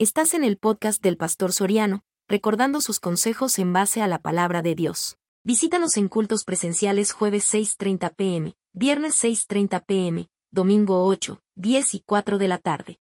Estás en el podcast del Pastor Soriano, recordando sus consejos en base a la palabra de Dios. Visítanos en cultos presenciales jueves 6.30 pm, viernes 6.30 pm, domingo 8, 10 y 4 de la tarde.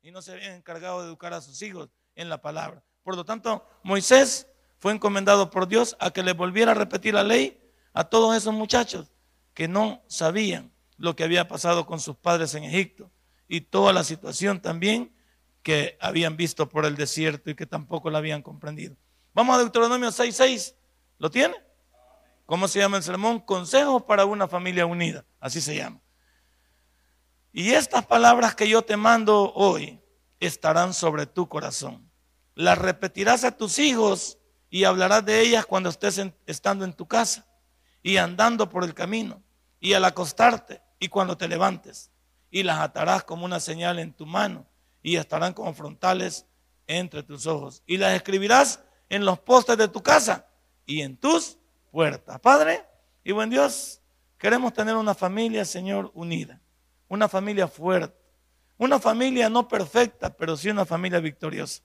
y no se habían encargado de educar a sus hijos en la palabra. Por lo tanto, Moisés fue encomendado por Dios a que le volviera a repetir la ley a todos esos muchachos que no sabían lo que había pasado con sus padres en Egipto y toda la situación también que habían visto por el desierto y que tampoco la habían comprendido. Vamos a Deuteronomio 6.6. ¿Lo tiene? ¿Cómo se llama el sermón? Consejos para una familia unida. Así se llama. Y estas palabras que yo te mando hoy estarán sobre tu corazón. Las repetirás a tus hijos y hablarás de ellas cuando estés estando en tu casa y andando por el camino y al acostarte y cuando te levantes. Y las atarás como una señal en tu mano y estarán como frontales entre tus ojos. Y las escribirás en los postes de tu casa y en tus puertas. Padre y buen Dios, queremos tener una familia, Señor, unida, una familia fuerte, una familia no perfecta, pero sí una familia victoriosa.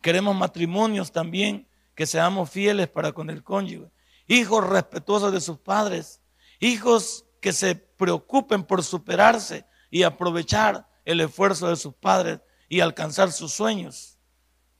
Queremos matrimonios también que seamos fieles para con el cónyuge, hijos respetuosos de sus padres, hijos que se preocupen por superarse y aprovechar el esfuerzo de sus padres y alcanzar sus sueños.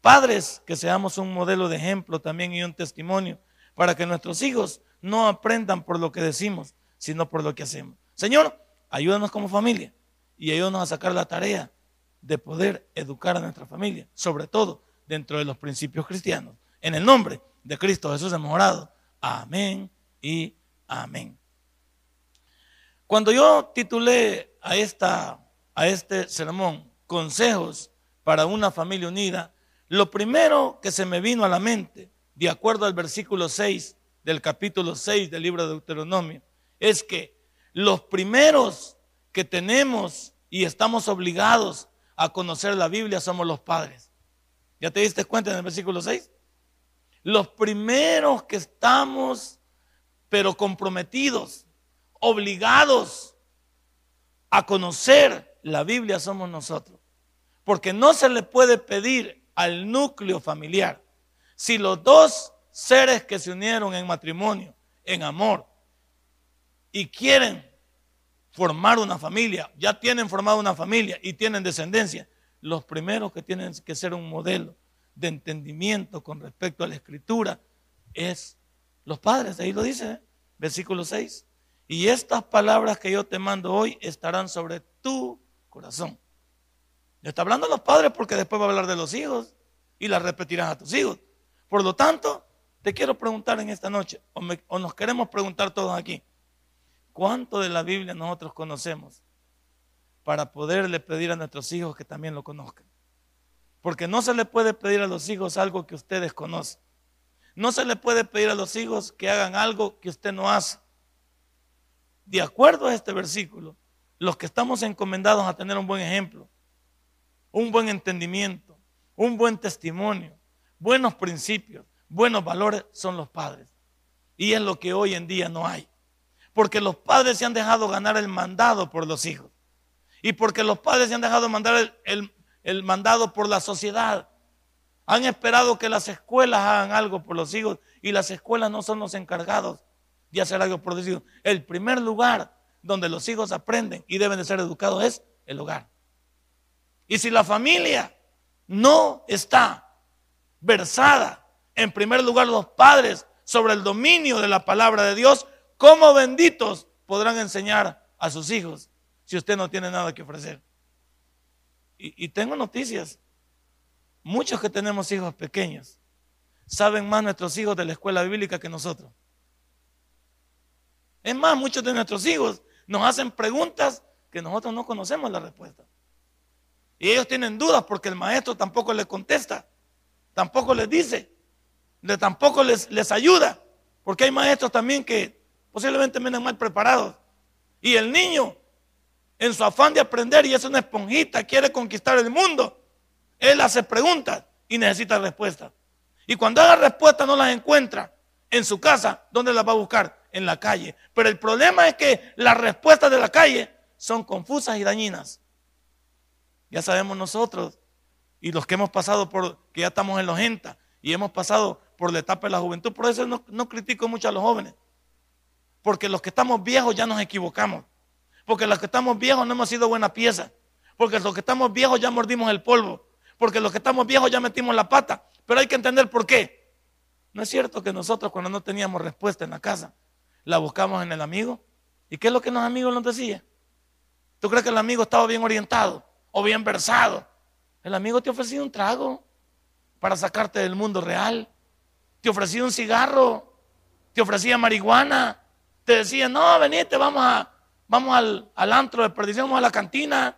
Padres, que seamos un modelo de ejemplo también y un testimonio para que nuestros hijos no aprendan por lo que decimos, sino por lo que hacemos. Señor, ayúdanos como familia y ayúdanos a sacar la tarea de poder educar a nuestra familia, sobre todo dentro de los principios cristianos. En el nombre de Cristo Jesús hemos. Amén y amén. Cuando yo titulé a esta a este sermón, consejos para una familia unida, lo primero que se me vino a la mente, de acuerdo al versículo 6 del capítulo 6 del libro de Deuteronomio, es que los primeros que tenemos y estamos obligados a conocer la Biblia somos los padres. ¿Ya te diste cuenta en el versículo 6? Los primeros que estamos, pero comprometidos, obligados a conocer la Biblia somos nosotros. Porque no se le puede pedir al núcleo familiar si los dos seres que se unieron en matrimonio, en amor, y quieren formar una familia, ya tienen formado una familia y tienen descendencia, los primeros que tienen que ser un modelo de entendimiento con respecto a la escritura es los padres, ahí lo dice, versículo 6. Y estas palabras que yo te mando hoy estarán sobre tu corazón. Le está hablando a los padres porque después va a hablar de los hijos y las repetirás a tus hijos. Por lo tanto, te quiero preguntar en esta noche, o, nos queremos preguntar todos aquí, ¿cuánto de la Biblia nosotros conocemos para poderle pedir a nuestros hijos que también lo conozcan? Porque no se le puede pedir a los hijos algo que ustedes conocen. No se le puede pedir a los hijos que hagan algo que usted no hace. De acuerdo a este versículo, los que estamos encomendados a tener un buen ejemplo, un buen entendimiento, un buen testimonio, buenos principios, buenos valores, son los padres. Y es lo que hoy en día no hay. Porque los padres se han dejado ganar el mandado por los hijos. Y porque los padres se han dejado mandar el, el mandado por la sociedad. Han esperado que las escuelas hagan algo por los hijos y las escuelas no son los encargados de hacer algo por los hijos. El primer lugar donde los hijos aprenden y deben de ser educados es el hogar. Y si la familia no está versada, en primer lugar los padres, sobre el dominio de la palabra de Dios, ¿cómo benditos podrán enseñar a sus hijos si usted no tiene nada que ofrecer? Y, y tengo noticias. Muchos que tenemos hijos pequeños saben más nuestros hijos de la escuela bíblica que nosotros. Es más, muchos de nuestros hijos nos hacen preguntas que nosotros no conocemos la respuesta. Y ellos tienen dudas porque el maestro tampoco les contesta, tampoco les dice, tampoco les, les ayuda, porque hay maestros también que posiblemente vienen mal preparados. Y el niño, en su afán de aprender y es una esponjita, quiere conquistar el mundo, él hace preguntas y necesita respuestas. Y cuando haga respuestas no las encuentra en su casa, ¿dónde las va a buscar? en la calle. Pero el problema es que las respuestas de la calle son confusas y dañinas. Ya sabemos nosotros y los que hemos pasado por, que ya estamos en los 80 y hemos pasado por la etapa de la juventud, por eso no, no critico mucho a los jóvenes. Porque los que estamos viejos ya nos equivocamos. Porque los que estamos viejos no hemos sido buena pieza. Porque los que estamos viejos ya mordimos el polvo. Porque los que estamos viejos ya metimos la pata. Pero hay que entender por qué. No es cierto que nosotros cuando no teníamos respuesta en la casa, la buscamos en el amigo. ¿Y qué es lo que los amigos nos decían? ¿Tú crees que el amigo estaba bien orientado o bien versado? El amigo te ofrecía un trago para sacarte del mundo real. Te ofrecía un cigarro. Te ofrecía marihuana. Te decía, no, venite, vamos, a, vamos al, al antro de perdición, vamos a la cantina.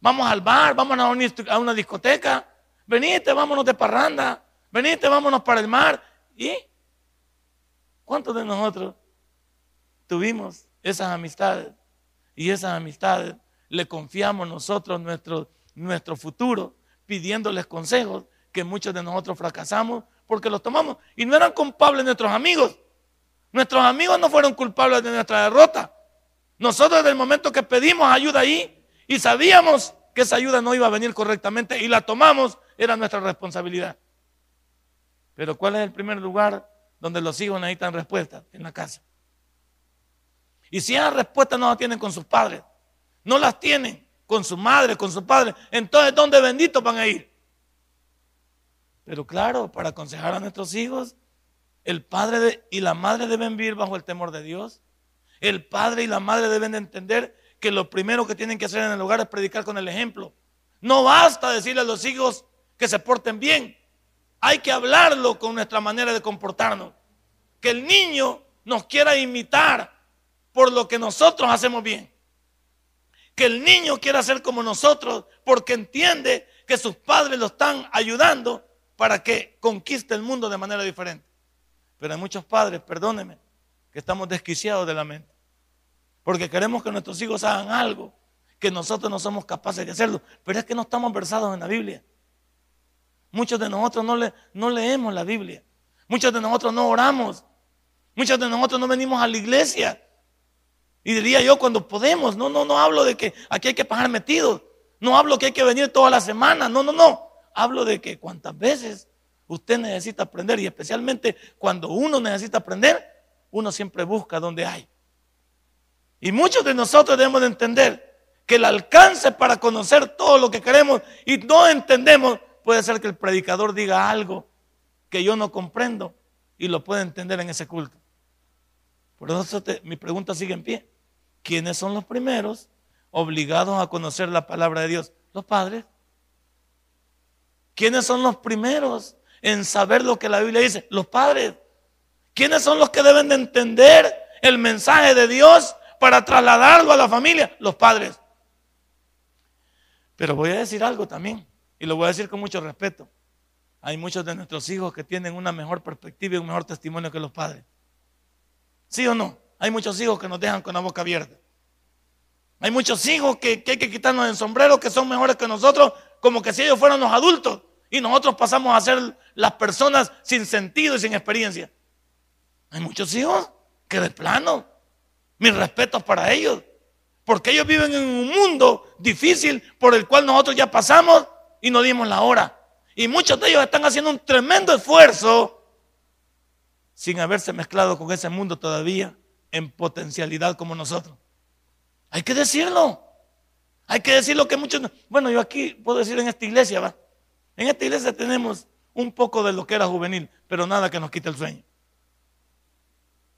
Vamos al bar, vamos a una, a una discoteca. Venite, vámonos de parranda. Venite, vámonos para el mar. ¿Y cuántos de nosotros tuvimos esas amistades? Y esas amistades le confiamos nosotros nuestro, nuestro futuro, pidiéndoles consejos que muchos de nosotros fracasamos porque los tomamos. Y no eran culpables nuestros amigos. Nuestros amigos no fueron culpables de nuestra derrota. Nosotros desde el momento que pedimos ayuda ahí y sabíamos que esa ayuda no iba a venir correctamente y la tomamos, era nuestra responsabilidad. Pero ¿cuál es el primer lugar donde los hijos necesitan respuestas? En la casa. Y si esas respuestas no las tienen con sus padres, no las tienen con su madre, con su padre, entonces ¿dónde benditos van a ir? Pero claro, para aconsejar a nuestros hijos, el padre y la madre deben vivir bajo el temor de Dios. El padre y la madre deben de entender que lo primero que tienen que hacer en el hogar es predicar con el ejemplo. No basta decirle a los hijos que se porten bien. Hay que hablarlo con nuestra manera de comportarnos. Que el niño nos quiera imitar por lo que nosotros hacemos bien. Que el niño quiera ser como nosotros porque entiende que sus padres lo están ayudando para que conquiste el mundo de manera diferente. Pero hay muchos padres, perdónenme, que estamos desquiciados de la mente. Porque queremos que nuestros hijos hagan algo que nosotros no somos capaces de hacerlo. Pero es que no estamos versados en la Biblia. Muchos de nosotros no, le, no leemos la Biblia. Muchos de nosotros no oramos. Muchos de nosotros no venimos a la iglesia. Y diría yo cuando podemos, no, no, no hablo de que aquí hay que pagar metidos. No hablo que hay que venir toda la semana. No, no, no. Hablo de que cuantas veces usted necesita aprender y especialmente cuando uno necesita aprender, uno siempre busca donde hay. Y muchos de nosotros debemos de entender que el alcance para conocer todo lo que queremos y no entendemos, puede ser que el predicador diga algo que yo no comprendo y lo puede entender en ese culto. Por eso mi pregunta sigue en pie. ¿Quiénes son los primeros obligados a conocer la palabra de Dios? Los padres. ¿Quiénes son los primeros en saber lo que la Biblia dice? Los padres. ¿Quiénes son los que deben de entender el mensaje de Dios para trasladarlo a la familia? Los padres. Pero voy a decir algo también, y lo voy a decir con mucho respeto. Hay muchos de nuestros hijos que tienen una mejor perspectiva y un mejor testimonio que los padres. ¿Sí o no? Hay muchos hijos que nos dejan con la boca abierta. Hay muchos hijos que, hay que quitarnos el sombrero, que son mejores que nosotros, como que si ellos fueran los adultos y nosotros pasamos a ser las personas sin sentido y sin experiencia. Hay muchos hijos que de plano, mis respetos para ellos, porque ellos viven en un mundo difícil por el cual nosotros ya pasamos y no dimos la hora. Y muchos de ellos están haciendo un tremendo esfuerzo sin haberse mezclado con ese mundo todavía en potencialidad como nosotros. Hay que decirlo. Hay que decir lo que muchos... Bueno, yo aquí puedo decir en esta iglesia, ¿va? En esta iglesia tenemos un poco de lo que era juvenil, pero nada que nos quite el sueño.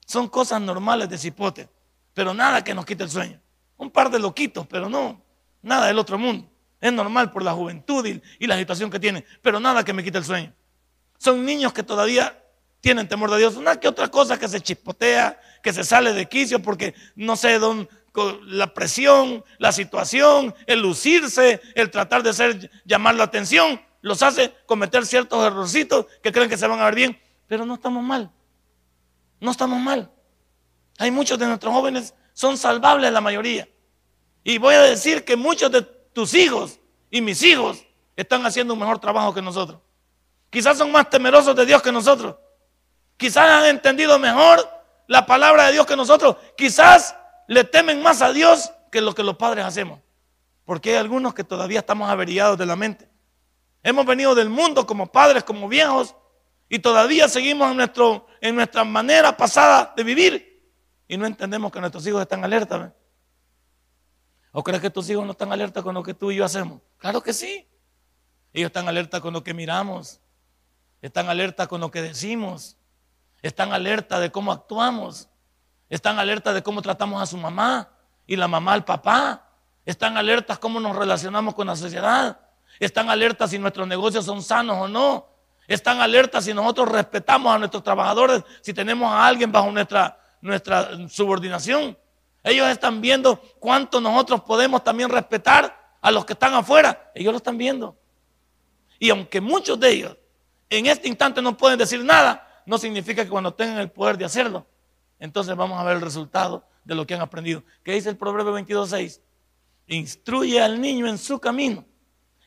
Son cosas normales de cipote, pero nada que nos quite el sueño. Un par de loquitos, pero no, nada del otro mundo. Es normal por la juventud y, la situación que tienen, pero nada que me quite el sueño. Son niños que todavía tienen temor de Dios. Una que otra cosa que se chispotea, que se sale de quicio porque no sé dónde, la presión, la situación, el lucirse, el tratar de hacer llamar la atención, los hace cometer ciertos errorcitos que creen que se van a ver bien, pero no estamos mal. No estamos mal. Hay muchos de nuestros jóvenes son salvables la mayoría. Y voy a decir que muchos de tus hijos y mis hijos están haciendo un mejor trabajo que nosotros. Quizás son más temerosos de Dios que nosotros. Quizás han entendido mejor la palabra de Dios que nosotros. Quizás le temen más a Dios que lo que los padres hacemos. Porque hay algunos que todavía estamos averiados de la mente. Hemos venido del mundo como padres, como viejos, y todavía seguimos en, nuestra manera pasada de vivir. Y no entendemos que nuestros hijos están alerta. ¿O crees que tus hijos no están alerta con lo que tú y yo hacemos? Claro que sí. Ellos están alerta con lo que miramos. Están alerta con lo que decimos. Están alerta de cómo actuamos. Están alerta de cómo tratamos a su mamá y la mamá al papá. Están alertas cómo nos relacionamos con la sociedad. Están alertas si nuestros negocios son sanos o no. Están alertas si nosotros respetamos a nuestros trabajadores, si tenemos a alguien bajo nuestra, nuestra subordinación. Ellos están viendo cuánto nosotros podemos también respetar a los que están afuera. Ellos lo están viendo. Y aunque muchos de ellos en este instante no pueden decir nada, no significa que cuando tengan el poder de hacerlo, entonces vamos a ver el resultado de lo que han aprendido. ¿Qué dice el Proverbio 22.6? Instruye al niño en su camino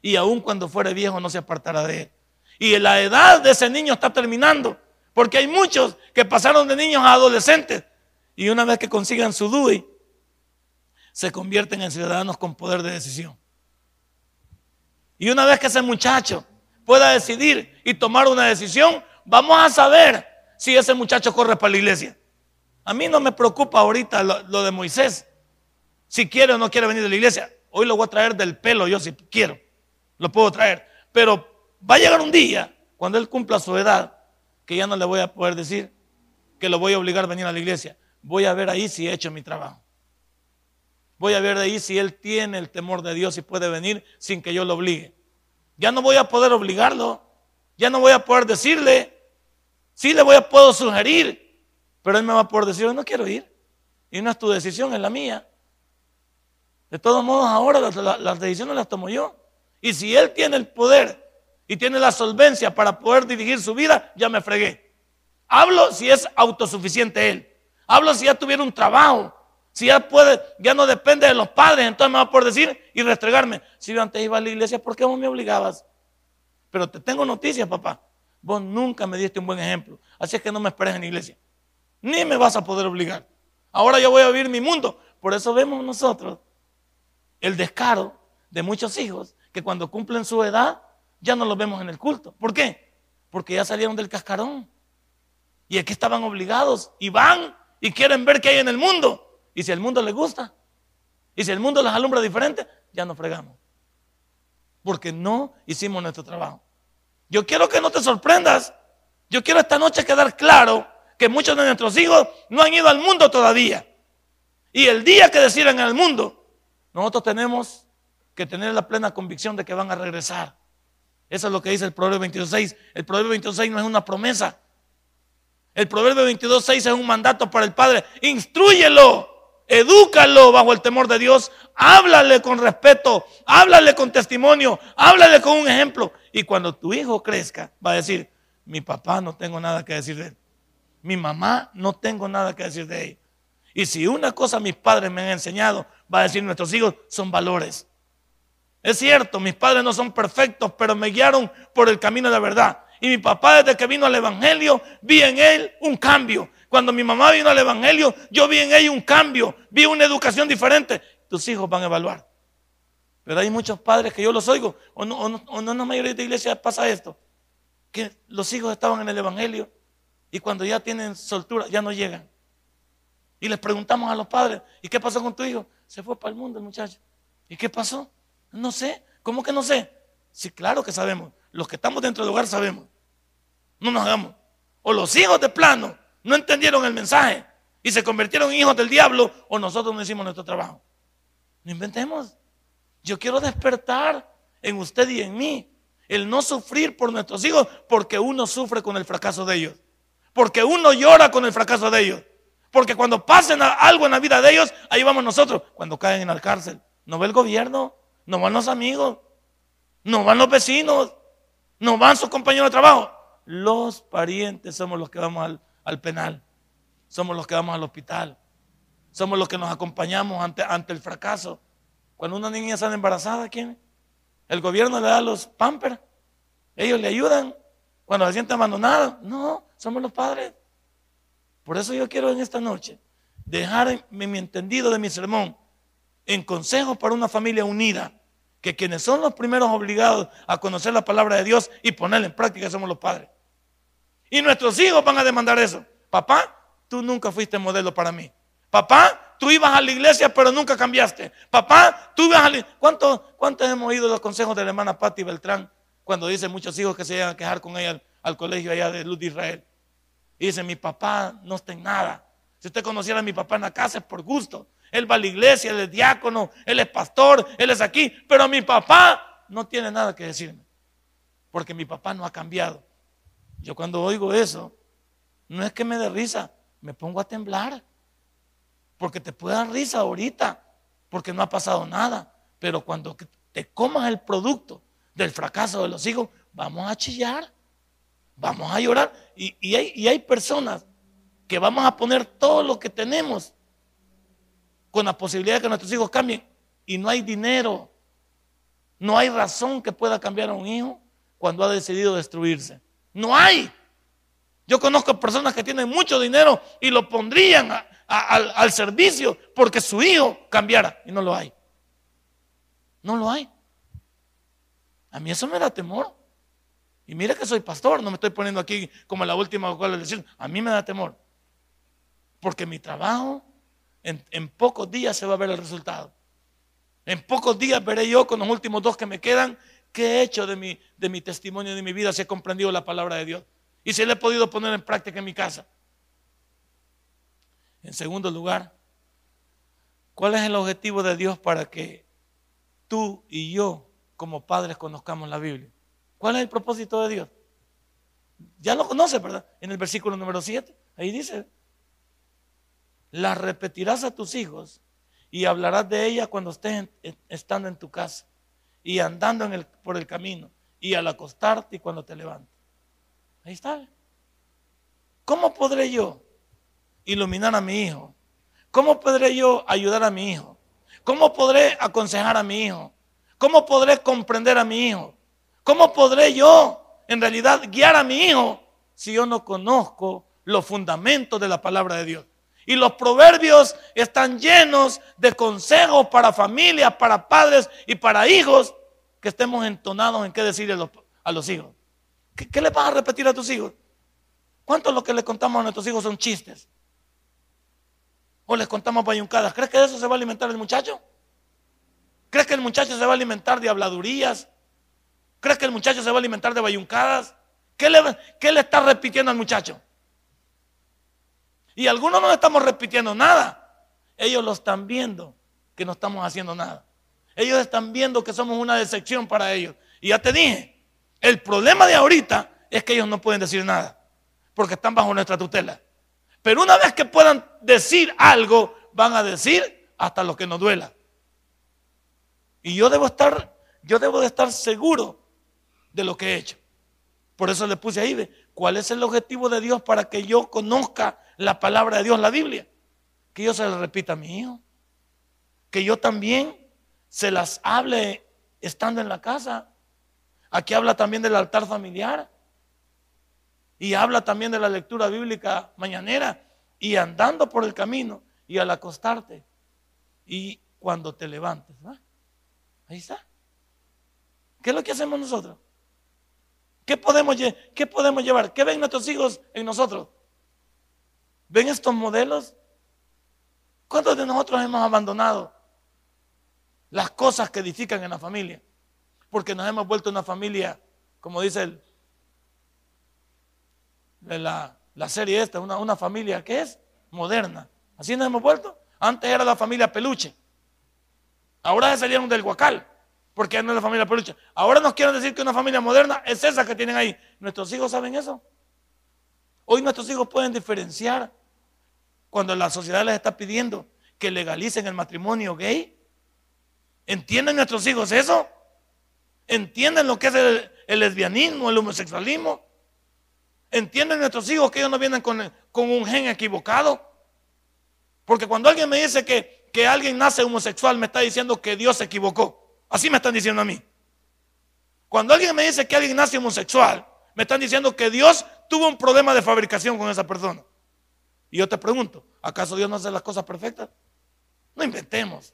y aun cuando fuere viejo no se apartará de él. Y la edad de ese niño está terminando, porque hay muchos que pasaron de niños a adolescentes y una vez que consigan su DUI, se convierten en ciudadanos con poder de decisión. Y una vez que ese muchacho pueda decidir y tomar una decisión, vamos a saber si ese muchacho corre para la iglesia. A mí no me preocupa ahorita lo, de Moisés, si quiere o no quiere venir de la iglesia. Hoy lo voy a traer del pelo, yo si quiero, lo puedo traer. Pero va a llegar un día, cuando él cumpla su edad, que ya no le voy a poder decir que lo voy a obligar a venir a la iglesia. Voy a ver ahí si he hecho mi trabajo. Voy a ver ahí si él tiene el temor de Dios y puede venir sin que yo lo obligue. Ya no voy a poder obligarlo. Ya no voy a poder decirle. Sí le voy a poder sugerir. Pero él me va a poder decir, no quiero ir. Y no es tu decisión, es la mía. De todos modos, ahora las, decisiones las tomo yo. Y si él tiene el poder y tiene la solvencia para poder dirigir su vida, ya me fregué. Hablo si es autosuficiente él. Hablo si ya tuviera un trabajo. Si ya puede, ya no depende de los padres, entonces me va a poder decir y restregarme. Si yo antes iba a la iglesia, ¿por qué vos me obligabas? Pero te tengo noticias, papá. Vos nunca me diste un buen ejemplo. Así es que no me esperes en la iglesia. Ni me vas a poder obligar. Ahora yo voy a vivir mi mundo. Por eso vemos nosotros el descaro de muchos hijos que cuando cumplen su edad ya no los vemos en el culto. ¿Por qué? Porque ya salieron del cascarón. Y aquí estaban obligados y van y quieren ver qué hay en el mundo. Y si el mundo les gusta, y si el mundo les alumbra diferente, ya nos fregamos. Porque no hicimos nuestro trabajo. Yo quiero que no te sorprendas. Yo quiero esta noche quedar claro que muchos de nuestros hijos no han ido al mundo todavía. Y el día que decidan al mundo, nosotros tenemos que tener la plena convicción de que van a regresar. Eso es lo que dice el Proverbio 22.6. El Proverbio 22.6 no es una promesa. El Proverbio 22.6 es un mandato para el Padre. Instruyelo edúcalo bajo el temor de Dios, háblale con respeto, háblale con testimonio, háblale con un ejemplo. Y cuando tu hijo crezca, va a decir, mi papá no tengo nada que decir de él. Mi mamá no tengo nada que decir de él. Y si una cosa mis padres me han enseñado, va a decir nuestros hijos, son valores. Es cierto, mis padres no son perfectos, pero me guiaron por el camino de la verdad. Y mi papá desde que vino al Evangelio, vi en él un cambio. Cuando mi mamá vino al Evangelio, yo vi en ella un cambio, vi una educación diferente. Tus hijos van a evaluar. Pero hay muchos padres que yo los oigo, o no, o en la mayoría de iglesias pasa esto, que los hijos estaban en el Evangelio y cuando ya tienen soltura ya no llegan. Y les preguntamos a los padres, ¿y qué pasó con tu hijo? Se fue para el mundo el muchacho. ¿Y qué pasó? No sé. ¿Cómo que no sé? Sí, claro que sabemos. Los que estamos dentro del hogar sabemos. No nos hagamos. O los hijos de plano no entendieron el mensaje y se convirtieron en hijos del diablo o nosotros no hicimos nuestro trabajo. No inventemos. Yo quiero despertar en usted y en mí el no sufrir por nuestros hijos porque uno sufre con el fracaso de ellos. Porque uno llora con el fracaso de ellos. Porque cuando pasen algo en la vida de ellos, ahí vamos nosotros. Cuando caen en la cárcel, no va el gobierno, no van los amigos, no van los vecinos, no van sus compañeros de trabajo. Los parientes somos los que vamos al, al penal. Somos los que vamos al hospital. Somos los que nos acompañamos ante, ante el fracaso. Cuando una niña sale embarazada, ¿quién? El gobierno le da los pampers. Ellos le ayudan. Cuando se siente abandonada, no, somos los padres. Por eso yo quiero en esta noche dejar mi entendido de mi sermón en consejos para una familia unida que quienes son los primeros obligados a conocer la palabra de Dios y ponerla en práctica somos los padres. Y nuestros hijos van a demandar eso. Papá, tú nunca fuiste modelo para mí. Papá, tú ibas a la iglesia pero nunca cambiaste. Papá, tú ibas a la ¿Cuántos, ¿Cuántos hemos oído los consejos de la hermana Patti Beltrán cuando dice muchos hijos que se llegan a quejar con ella al, colegio allá de Luz de Israel? Y dice, mi papá no está en nada. Si usted conociera a mi papá en la casa es por gusto. Él va a la iglesia, él es diácono, él es pastor, él es aquí. Pero mi papá no tiene nada que decirme. Porque mi papá no ha cambiado. Yo cuando oigo eso, no es que me dé risa, me pongo a temblar. Porque te puede dar risa ahorita, porque no ha pasado nada. Pero cuando te comas el producto del fracaso de los hijos, vamos a chillar, vamos a llorar. Y, hay, y hay personas que vamos a poner todo lo que tenemos con la posibilidad de que nuestros hijos cambien y no hay dinero, no hay razón que pueda cambiar a un hijo cuando ha decidido destruirse. No hay. Yo conozco personas que tienen mucho dinero y lo pondrían al, al servicio porque su hijo cambiara y no lo hay. No lo hay. A mí eso me da temor. Y mira que soy pastor, no me estoy poniendo aquí como la última cual decir, a mí me da temor. Porque mi trabajo en, pocos días se va a ver el resultado. En pocos días veré yo con los últimos dos que me quedan qué he hecho de mi, de mi testimonio, de mi vida, si he comprendido la palabra de Dios y si le he podido poner en práctica en mi casa. En segundo lugar, ¿cuál es el objetivo de Dios para que tú y yo como padres conozcamos la Biblia? ¿Cuál es el propósito de Dios? Ya lo conoce, ¿verdad? En el versículo número 7, ahí dice, las repetirás a tus hijos y hablarás de ella cuando estés estando en tu casa y andando por el camino y al acostarte y cuando te levantes. Ahí está. ¿Cómo podré yo iluminar a mi hijo? ¿Cómo podré yo ayudar a mi hijo? ¿Cómo podré aconsejar a mi hijo? ¿Cómo podré comprender a mi hijo? ¿Cómo podré yo en realidad guiar a mi hijo si yo no conozco los fundamentos de la palabra de Dios? Y los proverbios están llenos de consejos para familias, para padres y para hijos que estemos entonados en qué decirle a los, hijos. ¿Qué, le vas a repetir a tus hijos? ¿Cuántos lo que le contamos a nuestros hijos son chistes? ¿O les contamos bayuncadas? ¿Crees que de eso se va a alimentar el muchacho? ¿Crees que el muchacho se va a alimentar de habladurías? ¿Crees que el muchacho se va a alimentar de bayuncadas? ¿Qué le, qué le está repitiendo al muchacho? Y algunos no estamos repitiendo nada. Ellos lo están viendo que no estamos haciendo nada. Ellos están viendo que somos una decepción para ellos. Y ya te dije, el problema de ahorita es que ellos no pueden decir nada, porque están bajo nuestra tutela. Pero una vez que puedan decir algo, van a decir hasta lo que nos duela. Y yo debo estar, yo debo de estar seguro de lo que he hecho. Por eso le puse ahí, ¿cuál es el objetivo de Dios para que yo conozca la palabra de Dios, la Biblia, que yo se la repita a mi hijo, que yo también se las hable estando en la casa. Aquí habla también del altar familiar y habla también de la lectura bíblica mañanera y andando por el camino y al acostarte y cuando te levantes. Ahí está. ¿Qué es lo que hacemos nosotros? ¿Qué podemos, ¿Qué podemos llevar? ¿Qué ven nuestros hijos en nosotros? ¿Ven estos modelos? ¿Cuántos de nosotros hemos abandonado las cosas que edifican en la familia? Porque nos hemos vuelto una familia, como dice la, serie esta, una, una familia que es moderna. Así nos hemos vuelto. Antes era la familia peluche. Ahora se salieron del guacal, porque no es la familia peluche. Ahora nos quieren decir que una familia moderna es esa que tienen ahí. ¿Nuestros hijos saben eso? Hoy nuestros hijos pueden diferenciar cuando la sociedad les está pidiendo que legalicen el matrimonio gay? ¿Entienden nuestros hijos eso? ¿Entienden lo que es el, lesbianismo, el homosexualismo? ¿Entienden nuestros hijos que ellos no vienen con, un gen equivocado? Porque cuando alguien me dice que, que alguien nace homosexual, me está diciendo que Dios se equivocó. Así me están diciendo a mí. Cuando alguien me dice que alguien nace homosexual, me están diciendo que Dios tuvo un problema de fabricación con esa persona. Y yo te pregunto, ¿acaso Dios no hace las cosas perfectas? No inventemos.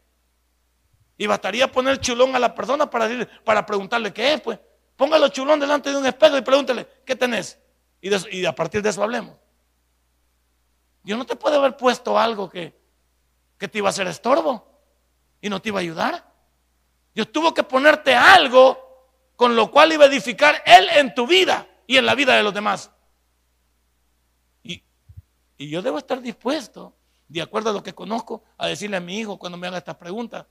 Y bastaría poner chulón a la persona para, para preguntarle qué es, pues. Póngalo chulón delante de un espejo y pregúntele, ¿qué tenés? Y, y a partir de eso hablemos. Dios no te puede haber puesto algo que, que te iba a hacer estorbo y no te iba a ayudar. Dios tuvo que ponerte algo con lo cual iba a edificar Él en tu vida y en la vida de los demás. Y, yo debo estar dispuesto, de acuerdo a lo que conozco, a decirle a mi hijo cuando me haga estas preguntas,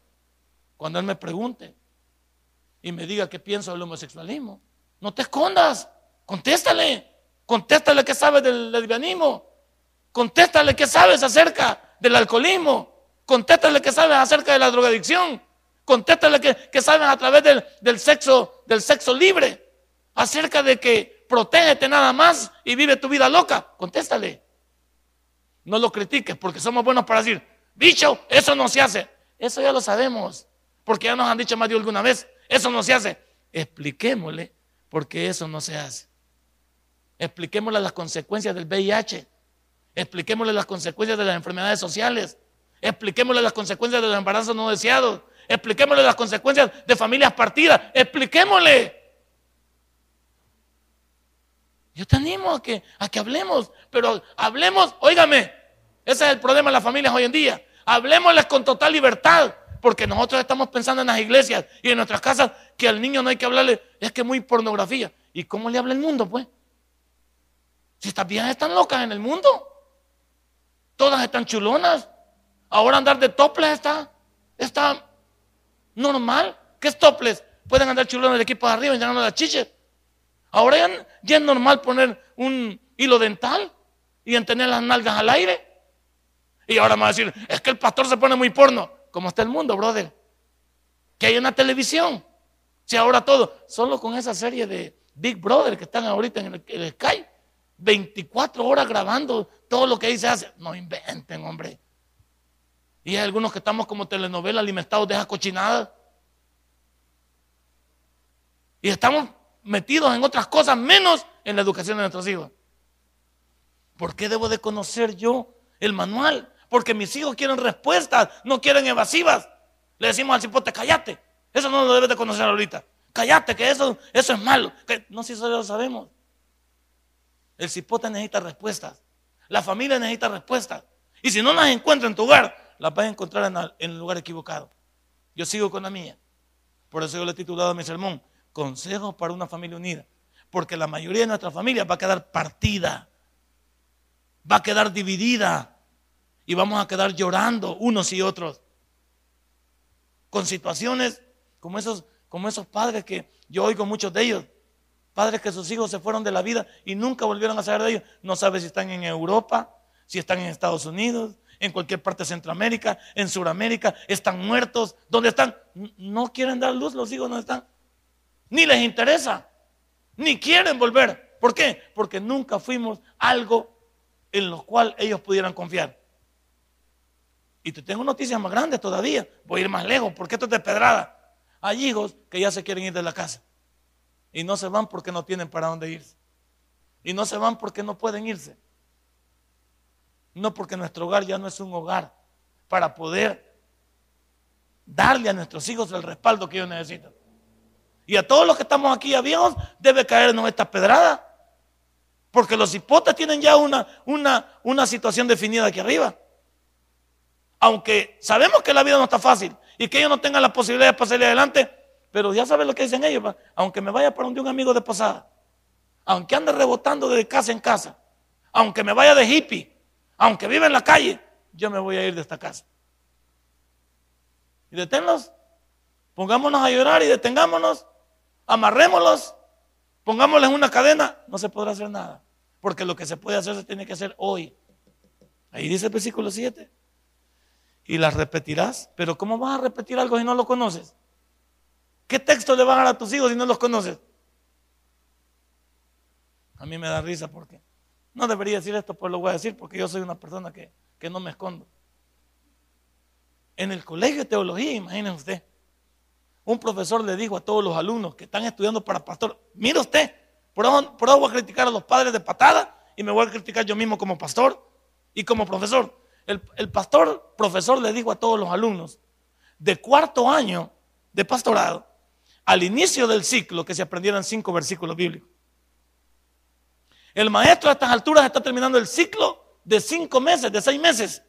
cuando él me pregunte y me diga qué pienso del homosexualismo. No te escondas, contéstale, contéstale qué sabes del lesbianismo, contéstale qué sabes acerca del alcoholismo, contéstale qué sabes acerca de la drogadicción, contéstale qué, sabes a través del, sexo, del sexo libre, acerca de que protégete nada más y vive tu vida loca, contéstale. No lo critiques porque somos buenos para decir, bicho, eso no se hace. Eso ya lo sabemos, porque ya nos han dicho más de alguna vez, eso no se hace. Expliquémosle por qué eso no se hace. Expliquémosle las consecuencias del VIH. Expliquémosle las consecuencias de las enfermedades sociales. Expliquémosle las consecuencias de los embarazos no deseados. Expliquémosle las consecuencias de familias partidas. Expliquémosle. Yo te animo a que, a que hablemos, pero hablemos, óigame, ese es el problema de las familias hoy en día. Hablemosles con total libertad, porque nosotros estamos pensando en las iglesias y en nuestras casas que al niño no hay que hablarle, es que muy pornografía. ¿Y cómo le habla el mundo, pues? Si estas viejas están locas en el mundo, todas están chulonas. Ahora andar de toples está, está normal. ¿Qué es toples? Pueden andar chulones de equipo de arriba y llegando a las chiches. Ahora ya, es normal poner un hilo dental y en tener las nalgas al aire. Y ahora me va a decir, es que el pastor se pone muy porno. ¿Cómo está el mundo, brother? Que hay una televisión. Si ahora todo, solo con esa serie de Big Brother que están ahorita en el, el Sky, 24 horas grabando todo lo que ahí se hace. No inventen, hombre. Y hay algunos que estamos como telenovela alimentados de esa cochinada. Y estamos metidos en otras cosas menos en la educación de nuestros hijos. ¿Por qué debo de conocer yo el manual? Porque mis hijos quieren respuestas, no quieren evasivas. Le decimos al cipote, cállate. Eso no lo debes de conocer ahorita. Cállate, que eso, eso es malo. Que, no, si eso lo sabemos. El cipote necesita respuestas. La familia necesita respuestas. Y si no las encuentra en tu hogar, la vas a encontrar en, el lugar equivocado. Yo sigo con la mía. Por eso yo le he titulado a mi sermón, Consejos para una familia unida. Porque la mayoría de nuestra familia va a quedar partida, va a quedar dividida y vamos a quedar llorando unos y otros. Con situaciones como esos, como esos padres que yo oigo muchos de ellos, padres que sus hijos se fueron de la vida y nunca volvieron a saber de ellos. No sabe si están en Europa, si están en Estados Unidos, en cualquier parte de Centroamérica, en Sudamérica, están muertos. ¿Dónde están? No quieren dar luz, los hijos no están. Ni les interesa, ni quieren volver. ¿Por qué? Porque nunca fuimos algo en lo cual ellos pudieran confiar. Y te tengo noticias más grandes todavía. Voy a ir más lejos, porque esto es de pedrada. Hay hijos que ya se quieren ir de la casa. Y no se van porque no tienen para dónde irse. Y no se van porque no pueden irse. No porque nuestro hogar ya no es un hogar para poder darle a nuestros hijos el respaldo que ellos necesitan. Y a todos los que estamos aquí a viejos debe caernos esta pedrada. Porque los hipotes tienen ya una, una, una situación definida aquí arriba. Aunque sabemos que la vida no está fácil y que ellos no tengan la posibilidad de pasarle adelante, pero ya saben lo que dicen ellos. Aunque me vaya para donde un amigo de posada, aunque ande rebotando de casa en casa, aunque me vaya de hippie, aunque viva en la calle, yo me voy a ir de esta casa. Y deténlos, pongámonos a llorar y detengámonos, amarrémoslos, pongámosles una cadena, no se podrá hacer nada. Porque lo que se puede hacer se tiene que hacer hoy. Ahí dice el versículo 7. Y las repetirás. Pero ¿cómo vas a repetir algo si no lo conoces? ¿Qué texto le van a dar a tus hijos si no los conoces? A mí me da risa porque no debería decir esto, pues lo voy a decir porque yo soy una persona que, no me escondo. En el colegio de teología, imagínense usted, un profesor le dijo a todos los alumnos que están estudiando para pastor, mire usted, por ahora, por voy a criticar a los padres de patada y me voy a criticar yo mismo como pastor y como profesor. El, el pastor, profesor le dijo a todos los alumnos, de cuarto año de pastorado, al inicio del ciclo, que se aprendieran cinco versículos bíblicos. El maestro a estas alturas está terminando el ciclo de cinco meses, de seis meses.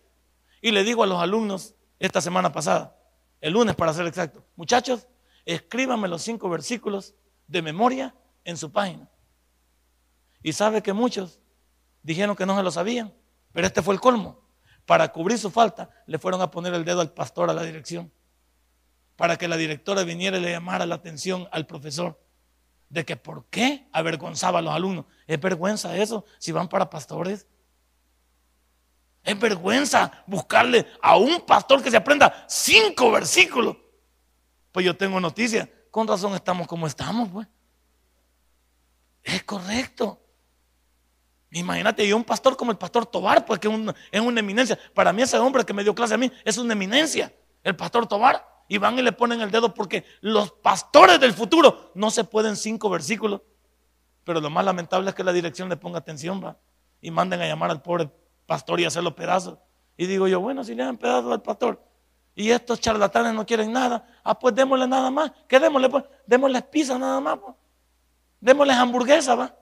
Y le digo a los alumnos esta semana pasada, el lunes para ser exacto, muchachos, escríbanme los cinco versículos de memoria en su página. Y sabe que muchos dijeron que no se lo sabían, pero este fue el colmo. Para cubrir su falta, le fueron a poner el dedo al pastor a la dirección, para que la directora viniera y le llamara la atención al profesor de que por qué avergonzaba a los alumnos. Es vergüenza eso si van para pastores. Es vergüenza buscarle a un pastor que se aprenda cinco versículos. Pues yo tengo noticia. Con razón estamos como estamos, pues. Es correcto. Imagínate, yo un pastor como el pastor Tobar, pues que es una eminencia. Para mí ese hombre que me dio clase a mí es una eminencia. El pastor Tobar. Y van y le ponen el dedo porque los pastores del futuro no se pueden cinco versículos. Pero lo más lamentable es que la dirección le ponga atención, va. Y manden a llamar al pobre pastor y hacerlo pedazos. Y digo yo, bueno, si le dan pedazos al pastor y estos charlatanes no quieren nada, ah, pues démosle nada más. ¿Qué démosle? Pues démosle pizza nada más. Pues. Démosle hamburguesa, va.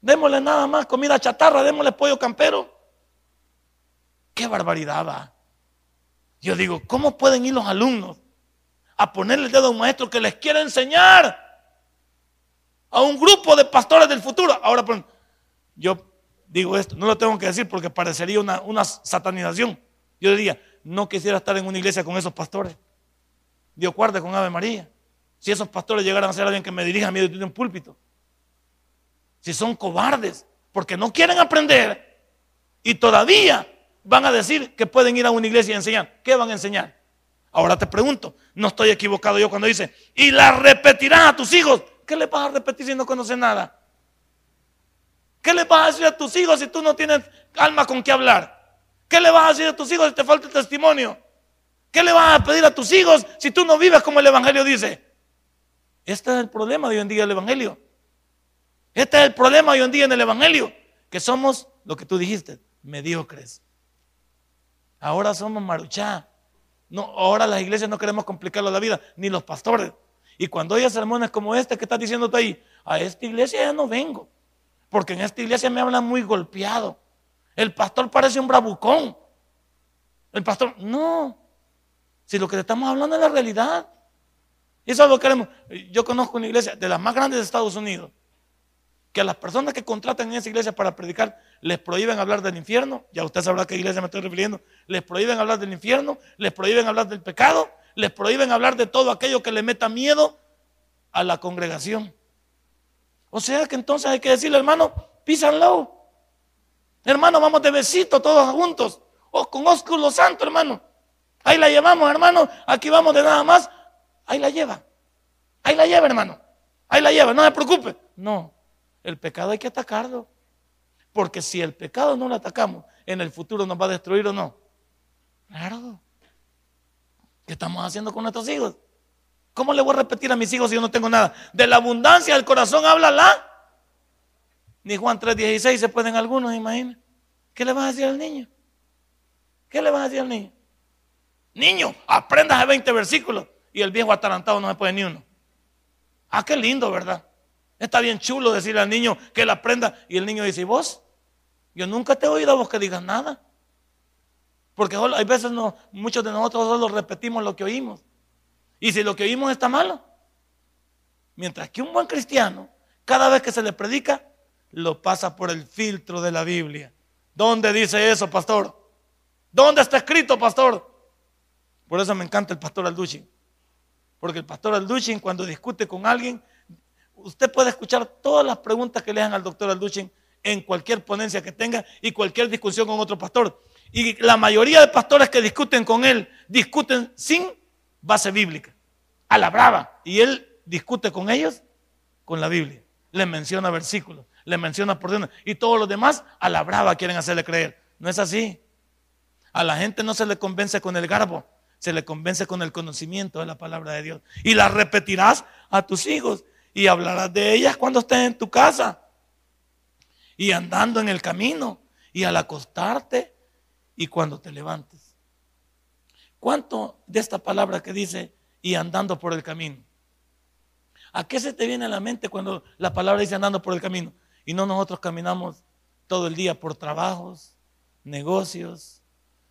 Démosle nada más comida chatarra, démosle pollo campero. Qué barbaridad va. Yo digo, ¿cómo pueden ir los alumnos a ponerle el dedo a un maestro que les quiere enseñar a un grupo de pastores del futuro? Ahora, pues, yo digo esto, no lo tengo que decir porque parecería una, satanización. Yo diría, no quisiera estar en una iglesia con esos pastores. Dios guarde con Ave María. Si esos pastores llegaran a ser alguien que me dirija a mí desde un púlpito. Si son cobardes, porque no quieren aprender y todavía van a decir que pueden ir a una iglesia y enseñar. ¿Qué van a enseñar? Ahora te pregunto, no estoy equivocado yo cuando dice, y la repetirás a tus hijos. ¿Qué le vas a repetir si no conoces nada? ¿Qué le vas a decir a tus hijos si tú no tienes alma con qué hablar? ¿Qué le vas a decir a tus hijos si te falta el testimonio? ¿Qué le vas a pedir a tus hijos si tú no vives como el Evangelio dice? Este es el problema de hoy en día del Evangelio. Este es el problema hoy en día en el Evangelio. Que somos, lo que tú dijiste, mediocres. Ahora somos maruchá. No, ahora las iglesias no queremos complicarlo la vida, ni los pastores. Y cuando hay sermones como este que estás diciendo ahí, a esta iglesia ya no vengo. Porque en esta iglesia me hablan muy golpeado. El pastor parece un bravucón. El pastor, no. Si lo que estamos hablando es la realidad. Eso es lo que queremos. Yo conozco una iglesia de las más grandes de Estados Unidos. Que a las personas que contratan en esa iglesia para predicar les prohíben hablar del infierno. Ya usted sabrá a qué iglesia me estoy refiriendo. Les prohíben hablar del infierno, les prohíben hablar del pecado, les prohíben hablar de todo aquello que le meta miedo a la congregación. O sea que entonces hay que decirle, hermano, písanlo. Hermano, vamos de besito todos juntos. O con ósculo santo, hermano. Ahí la llevamos, hermano. Aquí vamos de nada más. Ahí la lleva. Ahí la lleva, hermano. Ahí la lleva, no se preocupe. No, el pecado hay que atacarlo. Porque si el pecado no lo atacamos, en el futuro nos va a destruir o no. Claro. ¿Qué estamos haciendo con nuestros hijos? ¿Cómo le voy a repetir a mis hijos si yo no tengo nada? De la abundancia del corazón habla la. Ni Juan 3:16 se pueden algunos, imagina. ¿Qué le vas a decir al niño? ¿Qué le vas a decir al niño? Niño, aprendas de 20 versículos y el viejo atarantado no se puede ni uno. Ah, qué lindo, ¿verdad? Está bien chulo decirle al niño que él aprenda y el niño dice, ¿y vos? Yo nunca te he oído a vos que digas nada. Porque hay veces no, muchos de nosotros solo repetimos lo que oímos. Y si lo que oímos está malo, mientras que un buen cristiano, cada vez que se le predica, lo pasa por el filtro de la Biblia. ¿Dónde dice eso, pastor? ¿Dónde está escrito, pastor? Por eso me encanta el pastor Alduchin. Porque el pastor Alduchin, cuando discute con alguien, usted puede escuchar todas las preguntas que le hagan al doctor Alduchin en cualquier ponencia que tenga y cualquier discusión con otro pastor. Y la mayoría de pastores que discuten con él discuten sin base bíblica, a la brava. Y él discute con ellos con la Biblia. Les menciona versículos, les menciona porciones. Y todos los demás a la brava quieren hacerle creer. No es así. A la gente no se le convence con el garbo, se le convence con el conocimiento de la palabra de Dios. Y la repetirás a tus hijos y hablarás de ellas cuando estés en tu casa. Y andando en el camino y al acostarte y cuando te levantes. ¿Cuánto de esta palabra que dice y andando por el camino? ¿A qué se te viene a la mente cuando la palabra dice andando por el camino? Y no nosotros caminamos todo el día por trabajos, negocios,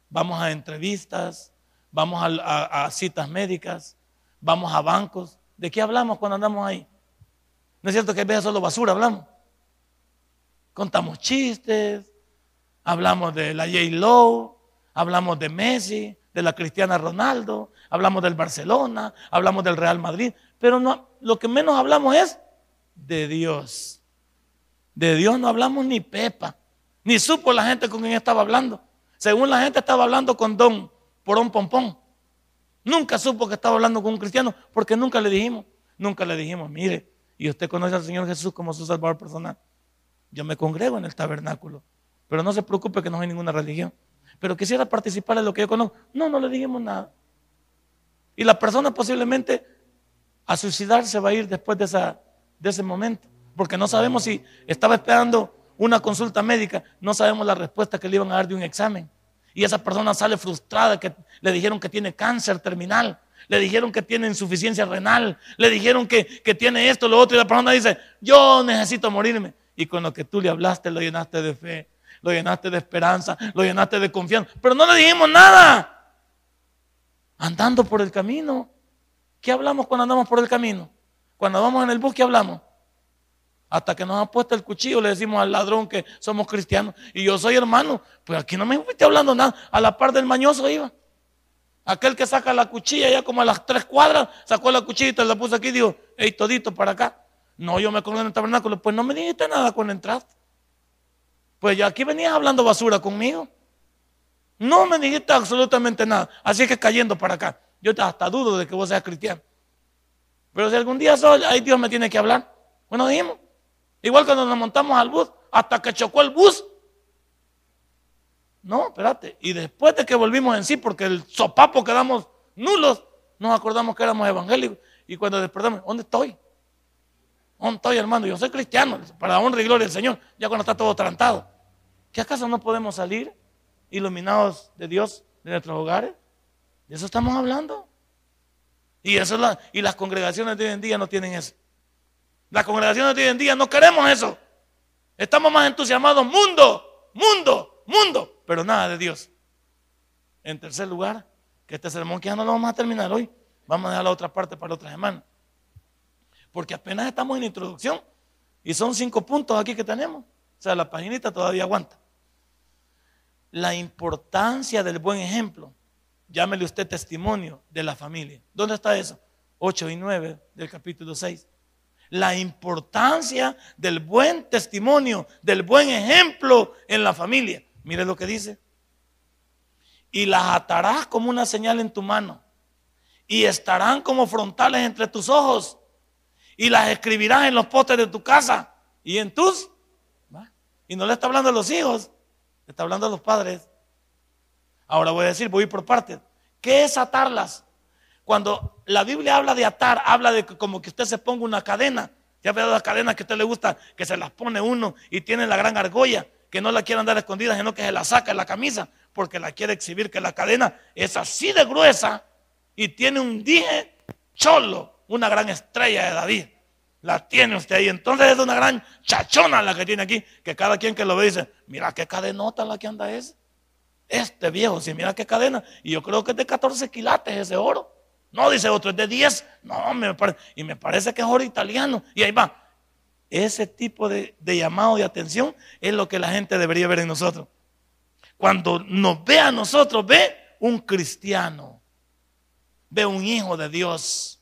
vamos a entrevistas, vamos a, citas médicas, vamos a bancos. ¿De qué hablamos cuando andamos ahí? ¿No es cierto que a veces solo basura hablamos? Contamos chistes, hablamos de la J. Lowe, hablamos de Messi, de la Cristiana Ronaldo, hablamos del Barcelona, hablamos del Real Madrid, pero lo que menos hablamos es de Dios. De Dios no hablamos ni pepa, ni supo la gente con quien estaba hablando. Según la gente estaba hablando con don Porón Pompón. Nunca supo que estaba hablando con un cristiano porque nunca le dijimos, nunca le dijimos, mire, y usted conoce al Señor Jesús como su salvador personal. Yo me congrego en el tabernáculo, pero no se preocupe que no hay ninguna religión. Pero quisiera participar en lo que yo conozco. No, no le dijimos nada. Y la persona posiblemente a suicidarse va a ir después de, esa, de ese momento, porque no sabemos si estaba esperando una consulta médica, no sabemos la respuesta que le iban a dar de un examen. Y esa persona sale frustrada, que le dijeron que tiene cáncer terminal, le dijeron que tiene insuficiencia renal, le dijeron que, que tiene esto, lo otro, y la persona dice, yo necesito morirme. Y con lo que tú le hablaste lo llenaste de fe, lo llenaste de esperanza, lo llenaste de confianza, pero no le dijimos nada. Andando por el camino. ¿Qué hablamos cuando andamos por el camino? Cuando vamos en el bus, ¿qué hablamos? Hasta que nos ha puesto el cuchillo, le decimos al ladrón que somos cristianos. Y yo soy hermano. Pues aquí no me fuiste hablando nada. A la par del mañoso iba. Aquel que saca la cuchilla ya como a las tres cuadras, sacó la cuchilla y la puso aquí y dijo, hey, todito para acá. No, yo me colgué en el tabernáculo. Pues no me dijiste nada cuando entraste. Pues ya aquí venías hablando basura conmigo. No me dijiste absolutamente nada. Así que cayendo para acá. Yo hasta dudo de que vos seas cristiano. Pero si algún día soy, ahí Dios me tiene que hablar. Bueno, dijimos. Igual cuando nos montamos al bus, hasta que chocó el bus. No, espérate. Y después de que volvimos en sí, porque el sopapo quedamos nulos, nos acordamos que éramos evangélicos. Y cuando despertamos, ¿dónde estoy? ¿Dónde estoy, hermano? Yo soy cristiano, para honra y gloria del Señor, ya cuando está todo trantado. ¿Qué acaso no podemos salir iluminados de Dios de nuestros hogares? De eso estamos hablando. Y, eso y las congregaciones de hoy en día no tienen eso. Las congregaciones de hoy en día no queremos eso. Estamos más entusiasmados, mundo, mundo, mundo, pero nada de Dios. En tercer lugar, que este sermón que ya no lo vamos a terminar hoy, vamos a dejar la otra parte para otra semana. Porque apenas estamos en introducción y son cinco puntos aquí que tenemos. O sea, la paginita todavía aguanta. La importancia del buen ejemplo. Llámele usted testimonio de la familia. ¿Dónde está eso? 8 y 9 del capítulo 6 la importancia del buen testimonio, del buen ejemplo en la familia. Mire lo que dice. Y las atarás como una señal en tu mano. Y estarán como frontales entre tus ojos. Y las escribirás en los postes de tu casa y en tus. Y no le está hablando a los hijos, le está hablando a los padres. Ahora voy a decir, voy por partes. ¿Qué es atarlas? Cuando la Biblia habla de atar, habla de como que usted se ponga una cadena. Ya veo las cadenas que a usted le gusta, que se las pone uno y tiene la gran argolla, que no la quiere andar escondida, sino que se la saca en la camisa, porque la quiere exhibir, que la cadena es así de gruesa y tiene un dije cholo, una gran estrella de David. La tiene usted ahí. Entonces es una gran chachona la que tiene aquí, que cada quien que lo ve dice, mira qué cadenota la que anda es. Este viejo, si mira qué cadena. Y yo creo que es de 14 quilates ese oro. No, dice otro, es de 10. No, me parece, y me parece que es oro italiano. Y ahí va. Ese tipo de, llamado de atención es lo que la gente debería ver en nosotros. Cuando nos ve a nosotros, ve un cristiano, ve un hijo de Dios,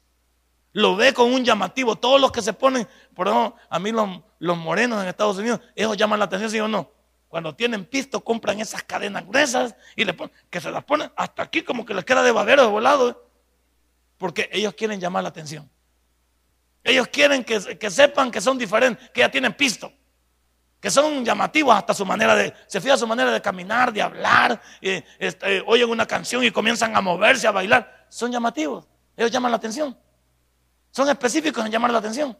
lo ve con un llamativo. Todos los que se ponen, por ejemplo, a mí los, los morenos en Estados Unidos, ellos llaman la atención, ¿sí o no? Cuando tienen pisto, compran esas cadenas gruesas y le ponen, que se las ponen hasta aquí como que les queda de babero de volado. ¿eh? Porque ellos quieren llamar la atención. Ellos quieren que, sepan que son diferentes, que ya tienen pisto, que son llamativos hasta su manera de, se fija su manera de caminar, de hablar, este, oyen una canción y comienzan a moverse, a bailar. Son llamativos, ellos llaman la atención. Son específicos en llamar la atención.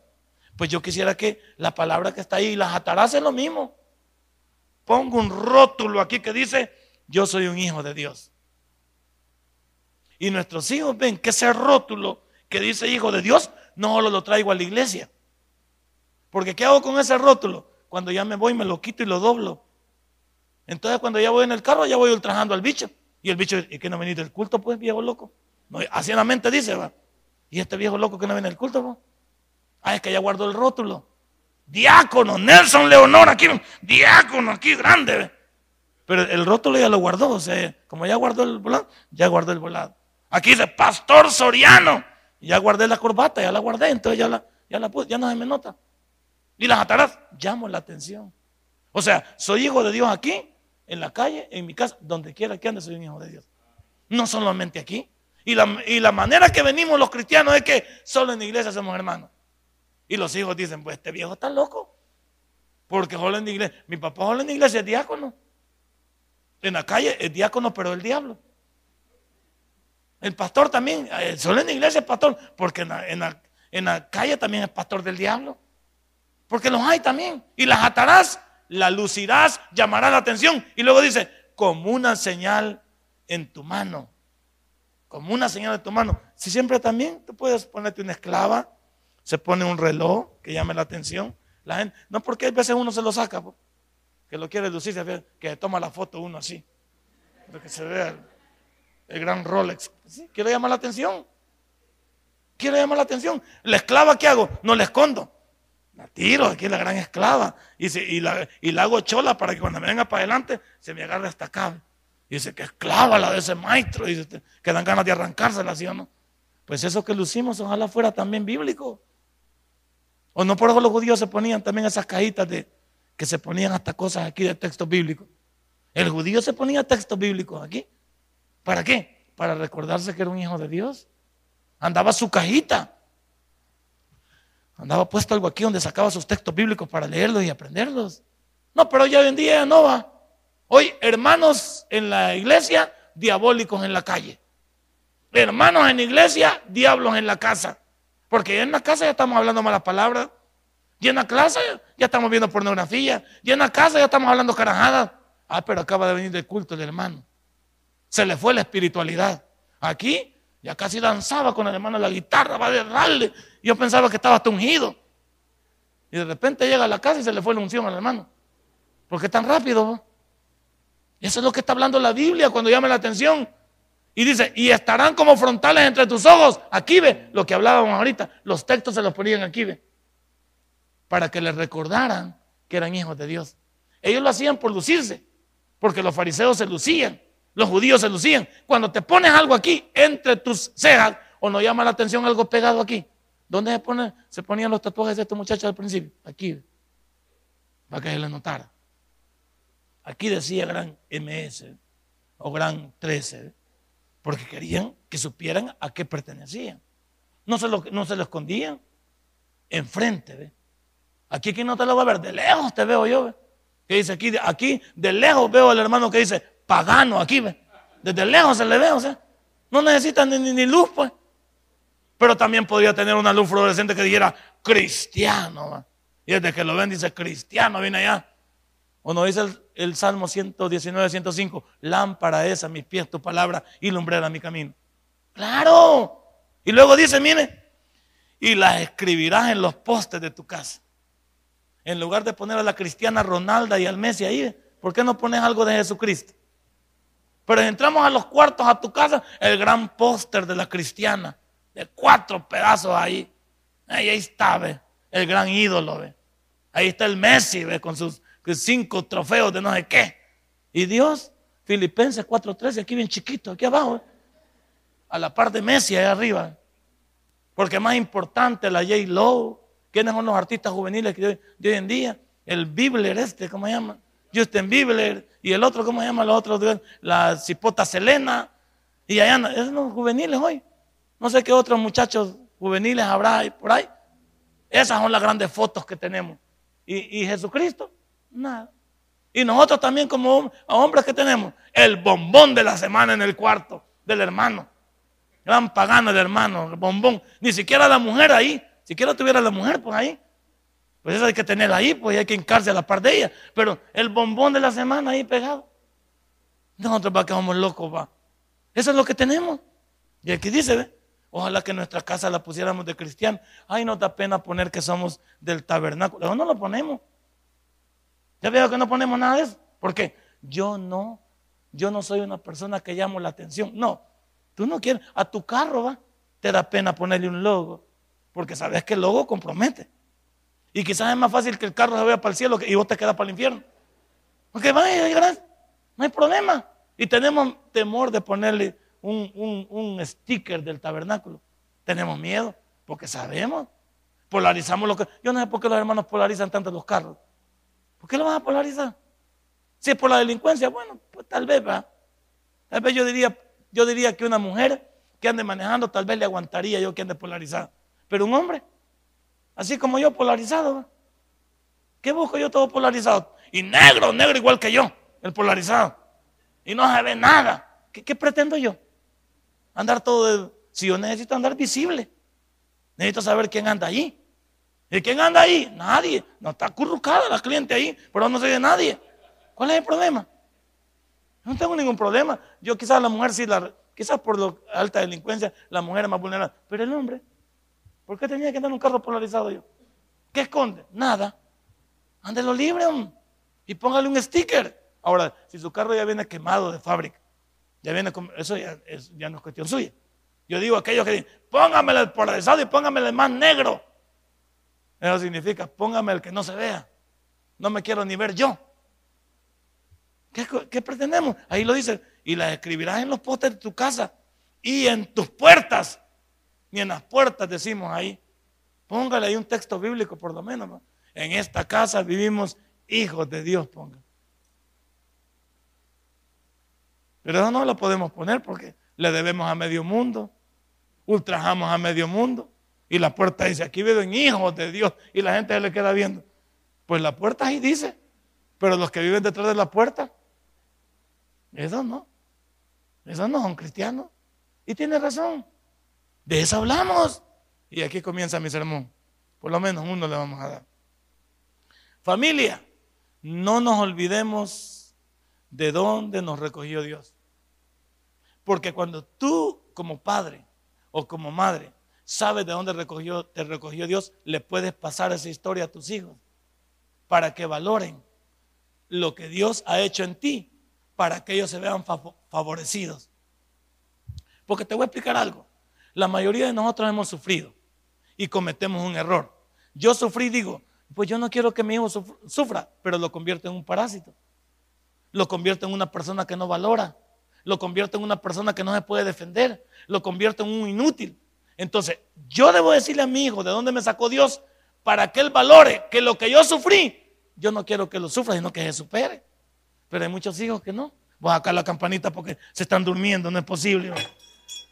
Pues yo quisiera que la palabra que está ahí, las atarás es lo mismo. Pongo un rótulo aquí que dice, yo soy un hijo de Dios. Y nuestros hijos ven que ese rótulo que dice hijo de Dios, no lo, lo traigo a la iglesia. Porque ¿qué hago con ese rótulo? Cuando ya me voy, me lo quito y lo doblo. Entonces cuando ya voy en el carro, ya voy ultrajando al bicho. Y el bicho, ¿y que no venís del culto, pues, viejo loco? No, así en la mente dice, va. Y este viejo loco que no viene del culto, va. Ah, es que ya guardó el rótulo. Diácono, Nelson Leonor, aquí, diácono, aquí grande. Pero el rótulo ya lo guardó, o sea, como ya guardó el volado, ya guardó el volado. Aquí dice, Pastor Soriano. Ya guardé la corbata, ya la guardé, entonces ya la, ya la puse, ya no se me nota. Y las atarás, llamo la atención. O sea, soy hijo de Dios aquí, en la calle, en mi casa, donde quiera que ande, soy un hijo de Dios. No solamente aquí. Y la, y la manera que venimos los cristianos es que solo en la iglesia somos hermanos. Y los hijos dicen, pues este viejo está loco. Porque solo en la iglesia, mi papá solo en la iglesia es diácono. En la calle es diácono, pero el diablo. El pastor también, solo en la iglesia es pastor, porque en la, calle también es pastor del diablo. Porque los hay también. Y las atarás, la lucirás, llamarás la atención. Y luego dice, como una señal en tu mano. Como una señal en tu mano. Si siempre también tú puedes ponerte una esclava, se pone un reloj que llame la atención. La gente, no porque a veces uno se lo saca, que lo quiere lucir, que toma la foto uno así. que se vea el gran Rolex. ¿Sí? Quiero llamar la atención. Quiero llamar la atención. La esclava, ¿qué hago? No la escondo. La tiro, aquí la gran esclava. Y, la, y la hago chola para que cuando me venga para adelante se me agarre hasta acá. Y dice que esclava la de ese maestro. Y dice, que dan ganas de arrancársela, ¿sí o no? Pues eso que lucimos, ojalá fuera también bíblico. O no por eso los judíos se ponían también esas cajitas de que se ponían hasta cosas aquí de texto bíblico. El judío se ponía textos bíblicos aquí. ¿Para qué? Para recordarse que era un hijo de Dios. Andaba su cajita. Andaba puesto algo aquí donde sacaba sus textos bíblicos para leerlos y aprenderlos. No, pero ya hoy en día no va. Hoy hermanos en la iglesia, diabólicos en la calle. Hermanos en la iglesia, diablos en la casa. Porque en la casa ya estamos hablando malas palabras. Y en la clase ya estamos viendo pornografía. Y en la casa ya estamos hablando carajadas. Ah, pero acaba de venir del culto el hermano. Se le fue la espiritualidad. Aquí ya casi danzaba con el hermano la guitarra, va a darle. Yo pensaba que estaba hasta ungido. Y de repente llega a la casa y se le fue la unción al hermano. ¿Por qué tan rápido? Eso es lo que está hablando la Biblia cuando llama la atención. Y dice, y estarán como frontales entre tus ojos. Aquí ve lo que hablábamos ahorita. Los textos se los ponían aquí ve. Para que les recordaran que eran hijos de Dios. Ellos lo hacían por lucirse. Porque los fariseos se lucían. Los judíos se lucían. Cuando te pones algo aquí entre tus cejas o nos llama la atención algo pegado aquí. ¿Dónde se, se ponían los tatuajes de este muchacho al principio? Aquí. Para que se le notara. Aquí decía gran MS o gran 13. Porque querían que supieran a qué pertenecían. No se lo, no se lo escondían. Enfrente. ¿ve? Aquí, aquí no te lo va a ver. De lejos te veo yo. Que dice aquí, aquí de lejos veo al hermano que dice, pagano aquí. Desde lejos se le ve, o sea, no necesita ni, ni, luz, pues. Pero también podría tener una luz fluorescente que dijera cristiano. Y desde que lo ven dice cristiano, viene allá. O no dice el, Salmo 119, 105, lámpara es a mis pies tu palabra y lumbrera mi camino. Claro. Y luego dice, mire, y las escribirás en los postes de tu casa. En lugar de poner a la cristiana Ronalda y al Messi ahí, ¿por qué no pones algo de Jesucristo? Pero entramos a los cuartos a tu casa, el gran póster de la cristiana, de cuatro pedazos ahí. Ahí, está, ve, el gran ídolo, ve. Ahí está el Messi, ve, con sus cinco trofeos de no sé qué. Y Dios, Filipenses 4.13, aquí bien chiquito, aquí abajo, a la par de Messi, ahí arriba. Porque más importante la J. Lowe, ¿quiénes son los artistas juveniles de hoy, en día? El Bibler este, ¿cómo se llama? Justin Bieber y el otro, ¿cómo se llama? Los otros, la cipota Selena. Y allá, esos son los juveniles hoy. No sé qué otros muchachos juveniles habrá por ahí. Esas son las grandes fotos que tenemos. ¿Y, Jesucristo? Nada. Y nosotros también como hombres que tenemos, el bombón de la semana en el cuarto del hermano. Gran pagano el hermano, el bombón. Ni siquiera la mujer ahí. Siquiera tuviera la mujer por ahí. Pues eso hay que tenerla ahí, pues hay que hincarse a la par de ella. Pero el bombón de la semana ahí pegado. Nosotros va que vamos locos, va. Eso es lo que tenemos. Y aquí dice, ¿ve? Ojalá que nuestra casa la pusiéramos de cristiano. Ay, no da pena poner que somos del tabernáculo. No lo ponemos. Ya veo que no ponemos nada de eso. Porque yo no, yo no soy una persona que llamo la atención. No, tú no quieres. A tu carro va, te da pena ponerle un logo. Porque sabes que el logo compromete. Y quizás es más fácil que el carro se vaya para el cielo y vos te quedas para el infierno. Porque vaya, no hay problema. Y tenemos temor de ponerle un, un, sticker del tabernáculo. Tenemos miedo porque sabemos. Polarizamos lo que. Yo no sé por qué los hermanos polarizan tanto los carros. ¿Por qué lo van a polarizar? Si es por la delincuencia, bueno, pues tal vez va. Tal vez yo diría, yo diría que una mujer que ande manejando, tal vez le aguantaría yo que ande polarizado. Pero un hombre, Así como yo polarizado. ¿Qué busco yo todo polarizado? Y negro, negro igual que yo, el polarizado. Y no se ve nada. ¿Qué, pretendo yo? Andar todo de... Si yo necesito andar visible, necesito saber quién anda ahí. ¿Y quién anda ahí? Nadie. No está acurrucada la cliente ahí, pero no se ve nadie. ¿Cuál es el problema? No tengo ningún problema. Yo quizás la mujer sí, quizás por la alta delincuencia, la mujer es más vulnerable. Pero el hombre, ¿Por qué tenía que andar un carro polarizado yo? ¿Qué esconde? Nada. Ándelo libre y póngale un sticker. Ahora, si su carro ya viene quemado de fábrica, ya viene eso ya, no es cuestión suya. Yo digo a aquellos que dicen, póngame el polarizado y póngame el más negro. Eso significa, póngame el que no se vea. No me quiero ni ver yo. ¿Qué, qué pretendemos? Ahí lo dice. Y las escribirás en los postes de tu casa y en tus puertas ni en las puertas decimos ahí. Póngale ahí un texto bíblico por lo menos. En esta casa vivimos hijos de Dios, ponga. Pero eso no lo podemos poner porque le debemos a medio mundo, ultrajamos a medio mundo. Y la puerta dice, aquí viven hijos de Dios. Y la gente se le queda viendo. Pues la puerta ahí dice, pero los que viven detrás de la puerta, esos no. Esos no son cristianos. Y tiene razón. De eso hablamos. Y aquí comienza mi sermón. Por lo menos uno le vamos a dar. Familia, no nos olvidemos de dónde nos recogió Dios. Porque cuando tú como padre o como madre sabes de dónde te recogió Dios, le puedes pasar esa historia a tus hijos para que valoren lo que Dios ha hecho en ti, para que ellos se vean favorecidos. Porque te voy a explicar algo. La mayoría de nosotros hemos sufrido y cometemos un error. Yo sufrí, digo, pues yo no quiero que mi hijo sufra, pero lo convierto en un parásito. Lo convierto en una persona que no valora. Lo convierto en una persona que no se puede defender. Lo convierto en un inútil. Entonces, yo debo decirle a mi hijo de dónde me sacó Dios para que él valore que lo que yo sufrí, yo no quiero que lo sufra, sino que se supere. Pero hay muchos hijos que no. Voy a sacar la campanita porque se están durmiendo, no es posible.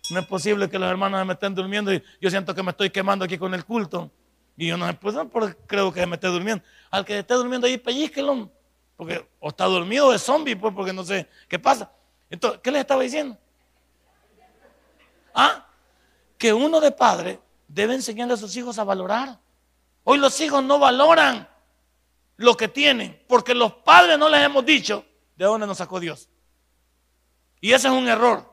No es posible que los hermanos me estén durmiendo y yo siento que me estoy quemando aquí con el culto. Y yo no, pues, creo que me esté durmiendo. Al que esté durmiendo ahí, pellizquelo. Porque o está dormido o es zombie, pues, porque no sé qué pasa. Entonces, ¿qué les estaba diciendo? Ah, que uno de padre debe enseñarle a sus hijos a valorar. Hoy los hijos no valoran lo que tienen, porque los padres no les hemos dicho de dónde nos sacó Dios. Y ese es un error.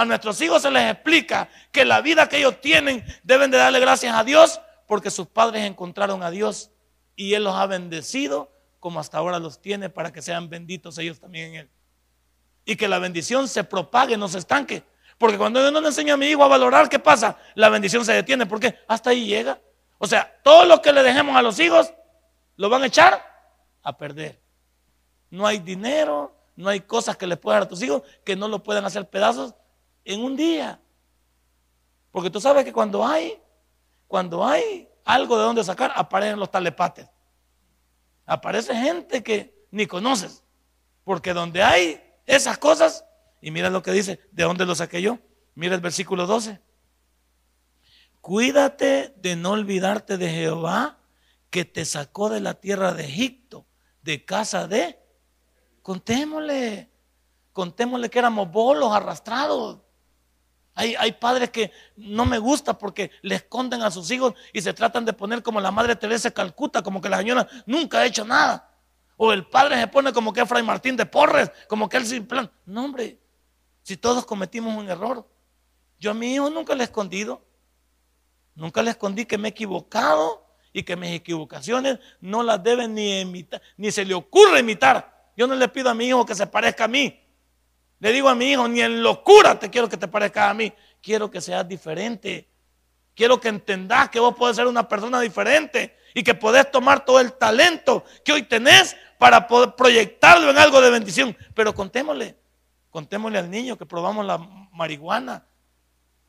A nuestros hijos se les explica que la vida que ellos tienen deben de darle gracias a Dios porque sus padres encontraron a Dios y Él los ha bendecido como hasta ahora los tiene para que sean benditos ellos también en Él. Y que la bendición se propague, no se estanque. Porque cuando yo no le enseño a mi hijo a valorar, ¿qué pasa? La bendición se detiene. porque Hasta ahí llega. O sea, todo lo que le dejemos a los hijos, lo van a echar a perder. No hay dinero, no hay cosas que le puedan dar a tus hijos que no lo puedan hacer pedazos en un día. Porque tú sabes que cuando hay, cuando hay algo de donde sacar, aparecen los talepates. Aparece gente que ni conoces. Porque donde hay esas cosas, y mira lo que dice, ¿de dónde lo saqué yo? Mira el versículo 12. Cuídate de no olvidarte de Jehová que te sacó de la tierra de Egipto, de casa de... Contémosle, contémosle que éramos bolos arrastrados. Hay, padres que no me gusta porque le esconden a sus hijos y se tratan de poner como la madre Teresa Calcuta, como que la señora nunca ha hecho nada. O el padre se pone como que Fray Martín de Porres, como que él sin plan. No, hombre, si todos cometimos un error, Yo a mi hijo nunca le he escondido. Nunca le escondí que me he equivocado y que mis equivocaciones no las deben ni imitar, ni se le ocurre imitar. Yo no le pido a mi hijo que se parezca a mí. Le digo a mi hijo, ni en locura te quiero que te parezca a mí. Quiero que seas diferente. Quiero que entendas que vos podés ser una persona diferente y que podés tomar todo el talento que hoy tenés para poder proyectarlo en algo de bendición. Pero contémosle, contémosle al niño que probamos la marihuana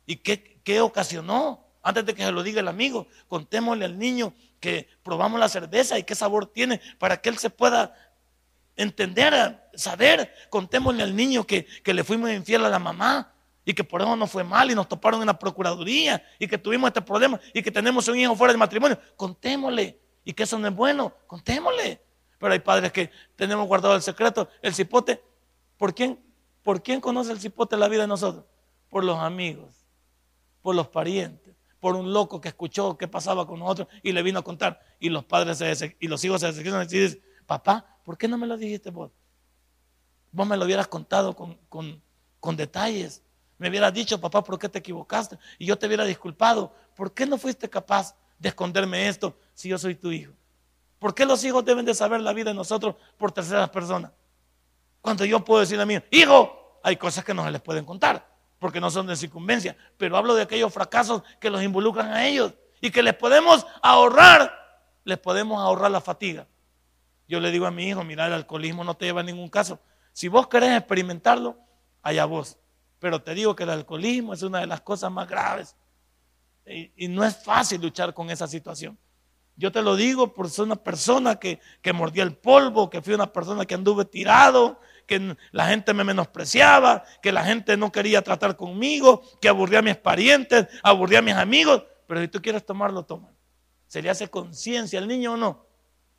y qué, qué ocasionó. Antes de que se lo diga el amigo, contémosle al niño que probamos la cerveza y qué sabor tiene para que él se pueda entender, saber. Contémosle al niño que, que le fuimos infiel a la mamá y que por eso nos fue mal y nos toparon en la procuraduría y que tuvimos este problema y que tenemos un hijo fuera del matrimonio. Contémosle y que eso no es bueno, contémosle. Pero hay padres que tenemos guardado el secreto, el cipote. ¿Por quién, ¿Por quién conoce el cipote la vida de nosotros? Por los amigos, por los parientes, por un loco que escuchó qué pasaba con nosotros y le vino a contar. Y los padres y los hijos se decepcionan y dicen, papá, ¿por qué no me lo dijiste vos? Vos me lo hubieras contado con, con, detalles me hubieras dicho, papá, ¿por qué te equivocaste? Y yo te hubiera disculpado. ¿Por qué no fuiste capaz de esconderme esto si yo soy tu hijo? ¿Por qué los hijos deben de saber la vida de nosotros por terceras personas? Cuando yo puedo decir a mí, hijo, hay cosas que no se les pueden contar, porque no son de circunvencia, pero hablo de aquellos fracasos que los involucran a ellos y que les podemos ahorrar, les podemos ahorrar la fatiga. Yo le digo a mi hijo, mira, el alcoholismo no te lleva a ningún caso. Si vos querés experimentarlo, allá vos. Pero te digo que el alcoholismo es una de las cosas más graves. Y, no es fácil luchar con esa situación. Yo te lo digo por ser una persona que, que mordía el polvo, que fui una persona que anduve tirado, que la gente me menospreciaba, que la gente no quería tratar conmigo, que aburría a mis parientes, aburría a mis amigos. Pero si tú quieres tomarlo, tómalo. ¿Se le hace conciencia al niño o no?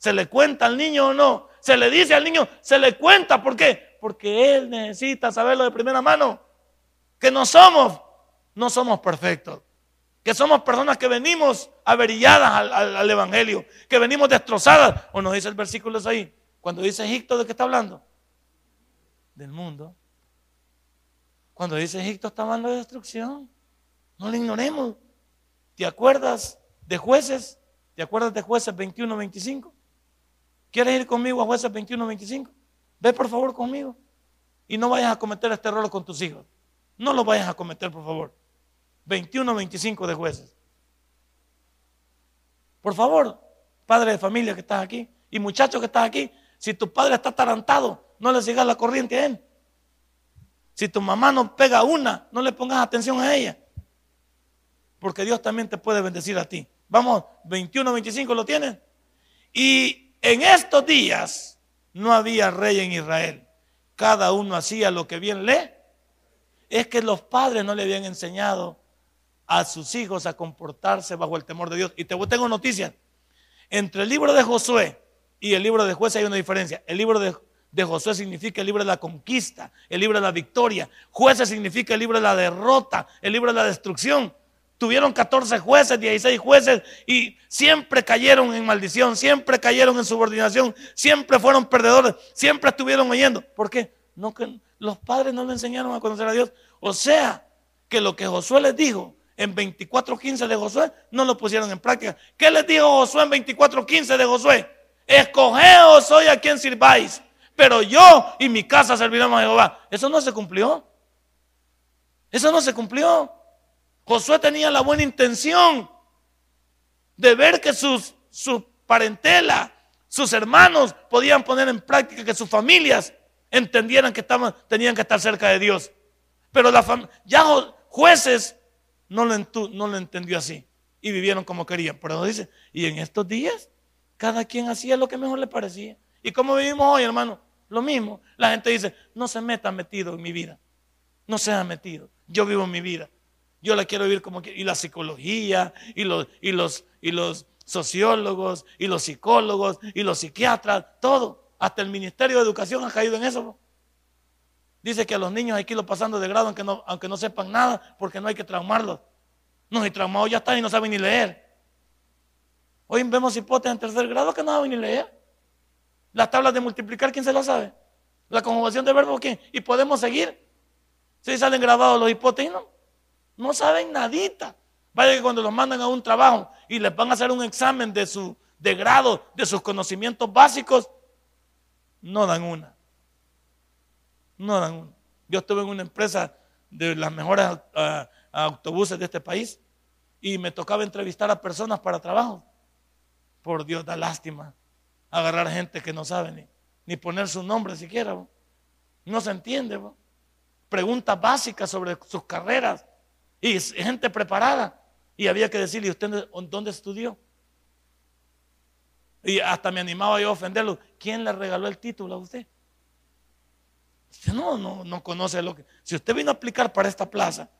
¿Se le cuenta al niño o no? ¿Se le dice al niño? ¿Se le cuenta? ¿Por qué? Porque él necesita saberlo de primera mano que no somos, no somos perfectos. Que somos personas que venimos averilladas al, Evangelio, que venimos destrozadas. O nos dice el versículo ahí, cuando dice Egipto, ¿de qué está hablando? Del mundo. Cuando dice Egipto está hablando de destrucción. No le ignoremos. ¿Te acuerdas de jueces? ¿Te acuerdas de jueces 21, 25? ¿Quieres ir conmigo a jueces 21, 25? Ve por favor conmigo. Y no vayas a cometer este error con tus hijos. No lo vayas a cometer, por favor. 21, 25 de jueces. Por favor, padre de familia que estás aquí y muchacho que estás aquí, si tu padre está atarantado, no le sigas la corriente a él. Si tu mamá no pega una, no le pongas atención a ella. Porque Dios también te puede bendecir a ti. Vamos, 21, 25 lo tienes. Y en estos días no había rey en Israel. Cada uno hacía lo que bien le es que los padres no le habían enseñado a sus hijos a comportarse bajo el temor de Dios. Y te tengo noticias. Entre el libro de Josué y el libro de jueces hay una diferencia. El libro de, de Josué significa el libro de la conquista, el libro de la victoria. Jueces significa el libro de la derrota, el libro de la destrucción. Tuvieron 14 jueces, 16 jueces y siempre cayeron en maldición, siempre cayeron en subordinación, siempre fueron perdedores, siempre estuvieron oyendo. ¿Por qué? No, que los padres no le enseñaron a conocer a Dios. O sea, que lo que Josué les dijo en 24.15 de Josué, no lo pusieron en práctica. ¿Qué les dijo Josué en 24.15 de Josué? Escogeos hoy a quien sirváis, pero yo y mi casa serviremos a Jehová. Eso no se cumplió. Eso no se cumplió. Josué tenía la buena intención de ver que sus, su parentela, sus hermanos podían poner en práctica, que sus familias entendieran que estaban, tenían que estar cerca de Dios. Pero la ya jueces no lo, no lo entendió así y vivieron como querían. Por eso dice, y en estos días cada quien hacía lo que mejor le parecía. ¿Y cómo vivimos hoy, hermano? Lo mismo. La gente dice, no se meta metido en mi vida. No se ha metido. Yo vivo mi vida. Yo la quiero vivir como quiero. Y la psicología, y los, y los, y los sociólogos, y los psicólogos, y los psiquiatras, todo. Hasta el Ministerio de Educación ha caído en eso. Dice que a los niños hay que irlos pasando de grado aunque no, aunque no sepan nada, porque no hay que traumarlos. No, y traumados ya están y no saben ni leer. Hoy vemos hipótesis en tercer grado que no saben ni leer. Las tablas de multiplicar, ¿quién se las sabe? La conjugación de verbos, ¿quién? Y podemos seguir. Si salen grabados los hipótesis, ¿no? No saben nadita. Vaya que cuando los mandan a un trabajo y les van a hacer un examen de su de grado, de sus conocimientos básicos, no dan una. No dan una. Yo estuve en una empresa de las mejores ah, autobuses de este país y me tocaba entrevistar a personas para trabajo. Por Dios, da lástima agarrar gente que no sabe ni, poner su nombre siquiera. No se entiende. Preguntas básicas sobre sus carreras y gente preparada. Y había que decirle, ¿usted dónde estudió? Y hasta me animaba yo a ofenderlo. ¿Quién le regaló el título a usted? Usted no, no, no conoce lo que... Si usted vino a aplicar para esta plaza,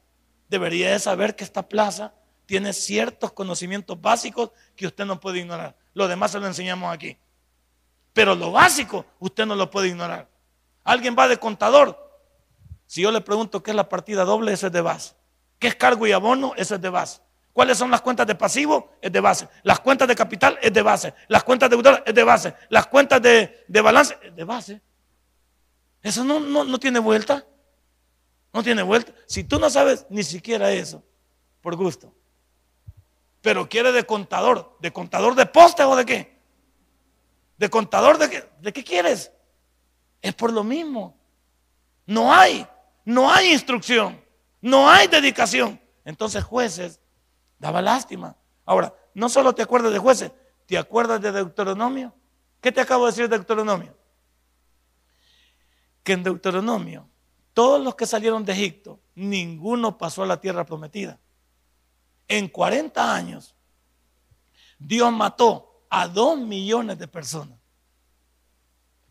debería de saber que esta plaza tiene ciertos conocimientos básicos que usted no puede ignorar. Lo demás se lo enseñamos aquí. Pero lo básico usted no lo puede ignorar. Alguien va de contador. Si yo le pregunto qué es la partida doble, eso es de base. ¿Qué es cargo y abono? Eso es de base. ¿Cuáles son las cuentas de pasivo? Es de base. Las cuentas de capital es de base. Las cuentas de deudor es de base. Las cuentas de, balance es de base. Eso no, no tiene vuelta. No tiene vuelta. Si tú no sabes ni siquiera eso, por gusto. Pero quiere de contador. ¿De contador de poste o de qué? ¿De contador de qué? ¿De qué quieres? Es por lo mismo. No hay. No hay instrucción. No hay dedicación. Entonces jueces Daba lástima. Ahora, no solo te acuerdas de jueces, ¿te acuerdas de Deuteronomio? ¿Qué te acabo de decir de Deuteronomio? Que en Deuteronomio, todos los que salieron de Egipto, ninguno pasó a la tierra prometida. En 40 años, Dios mató a dos millones de personas.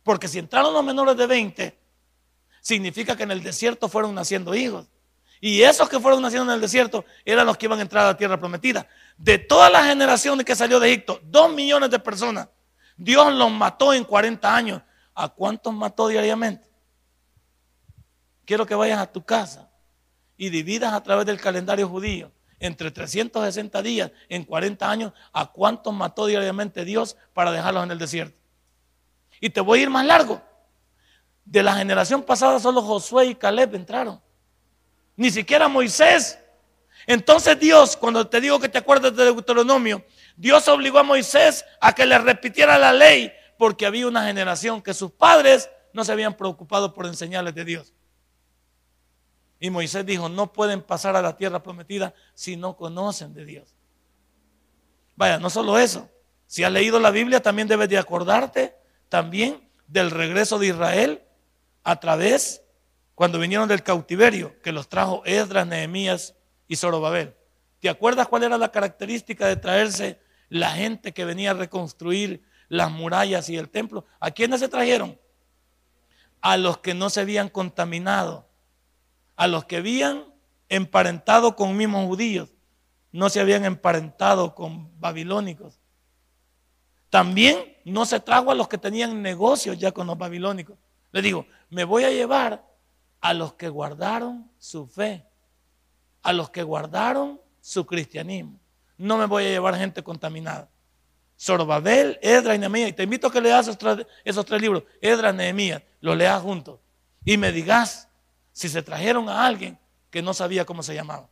Porque si entraron los menores de 20, significa que en el desierto fueron naciendo hijos. Y esos que fueron naciendo en el desierto eran los que iban a entrar a la tierra prometida. De toda la generación que salió de Egipto, dos millones de personas, Dios los mató en 40 años. ¿A cuántos mató diariamente? Quiero que vayas a tu casa y dividas a través del calendario judío entre 360 días en 40 años a cuántos mató diariamente Dios para dejarlos en el desierto. Y te voy a ir más largo. De la generación pasada solo Josué y Caleb entraron ni siquiera Moisés. Entonces Dios, cuando te digo que te acuerdas de Deuteronomio, Dios obligó a Moisés a que le repitiera la ley porque había una generación que sus padres no se habían preocupado por enseñarles de Dios. Y Moisés dijo, no pueden pasar a la tierra prometida si no conocen de Dios. Vaya, no solo eso. Si has leído la Biblia, también debes de acordarte también del regreso de Israel a través cuando vinieron del cautiverio, que los trajo Esdras, Nehemías y Zorobabel. ¿Te acuerdas cuál era la característica de traerse la gente que venía a reconstruir las murallas y el templo? ¿A quiénes se trajeron? A los que no se habían contaminado, a los que habían emparentado con mismos judíos, no se habían emparentado con babilónicos. También no se trajo a los que tenían negocios ya con los babilónicos. Le digo, me voy a llevar a los que guardaron su fe, a los que guardaron su cristianismo. No me voy a llevar gente contaminada. Sorbabel, Edra y Nehemías. Y te invito a que leas esos tres, libros, Edra, Nehemías, los leas juntos. Y me digas si se trajeron a alguien que no sabía cómo se llamaba.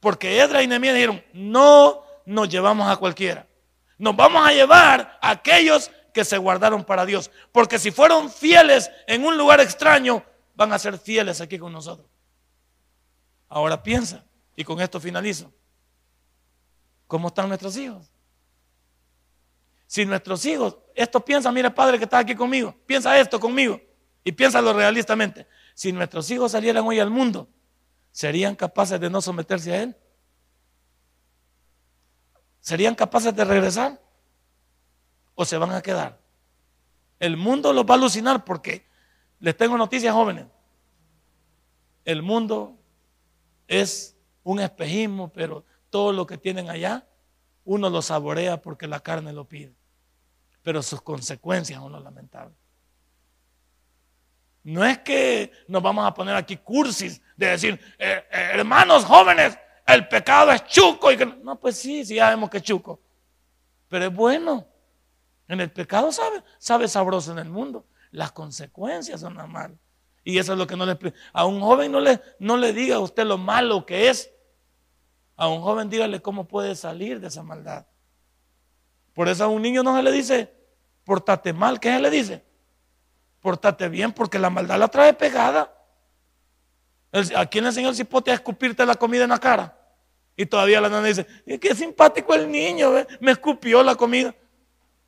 Porque Edra y Nehemías dijeron, no nos llevamos a cualquiera. Nos vamos a llevar a aquellos que se guardaron para Dios. Porque si fueron fieles en un lugar extraño, van a ser fieles aquí con nosotros. Ahora piensa, y con esto finalizo. ¿Cómo están nuestros hijos? Si nuestros hijos, esto piensa, mira padre que está aquí conmigo, piensa esto conmigo y piénsalo realistamente. Si nuestros hijos salieran hoy al mundo, ¿serían capaces de no someterse a Él? ¿Serían capaces de regresar? ¿O se van a quedar? El mundo los va a alucinar porque les tengo noticias jóvenes. El mundo es un espejismo, pero todo lo que tienen allá, uno lo saborea porque la carne lo pide. Pero sus consecuencias son lo lamentable. No es que nos vamos a poner aquí cursis de decir, eh, eh, hermanos jóvenes, el pecado es chuco. Y que... No, pues sí, sí, ya vemos que es chuco. Pero es bueno. En el pecado sabe, sabe sabroso en el mundo. Las consecuencias son las malas. Y eso es lo que no le A un joven no le, no le diga a usted lo malo que es. A un joven dígale cómo puede salir de esa maldad. Por eso a un niño no se le dice, portate mal. ¿Qué se le dice? Portate bien porque la maldad la trae pegada. ¿A quién le enseñó el cipote a escupirte la comida en la cara? Y todavía la nana dice, qué simpático el niño, me escupió la comida.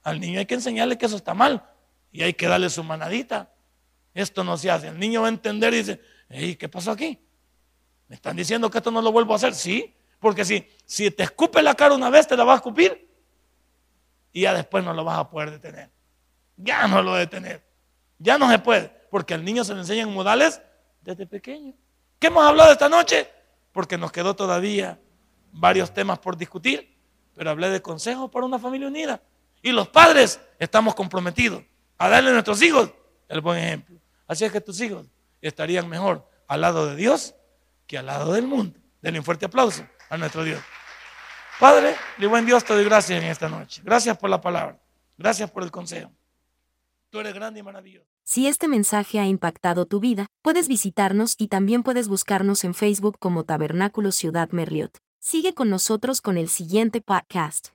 Al niño hay que enseñarle que eso está mal y hay que darle su manadita. Esto no se hace. El niño va a entender y dice, ¿qué pasó aquí? ¿Me están diciendo que esto no lo vuelvo a hacer? Sí, porque si, si te escupe la cara una vez, te la vas a escupir y ya después no lo vas a poder detener. Ya no lo detener. Ya no se puede, porque al niño se le enseñan modales desde pequeño. ¿Qué hemos hablado esta noche? Porque nos quedó todavía varios temas por discutir, pero hablé de consejos para una familia unida. Y los padres estamos comprometidos a darle a nuestros hijos el buen ejemplo. Así es que tus hijos estarían mejor al lado de Dios que al lado del mundo. Denle un fuerte aplauso a nuestro Dios. Padre, y buen Dios, te doy gracias en esta noche. Gracias por la palabra. Gracias por el consejo. Tú eres grande y maravilloso. Si este mensaje ha impactado tu vida, puedes visitarnos y también puedes buscarnos en Facebook como Tabernáculo Ciudad Merliot. Sigue con nosotros con el siguiente podcast.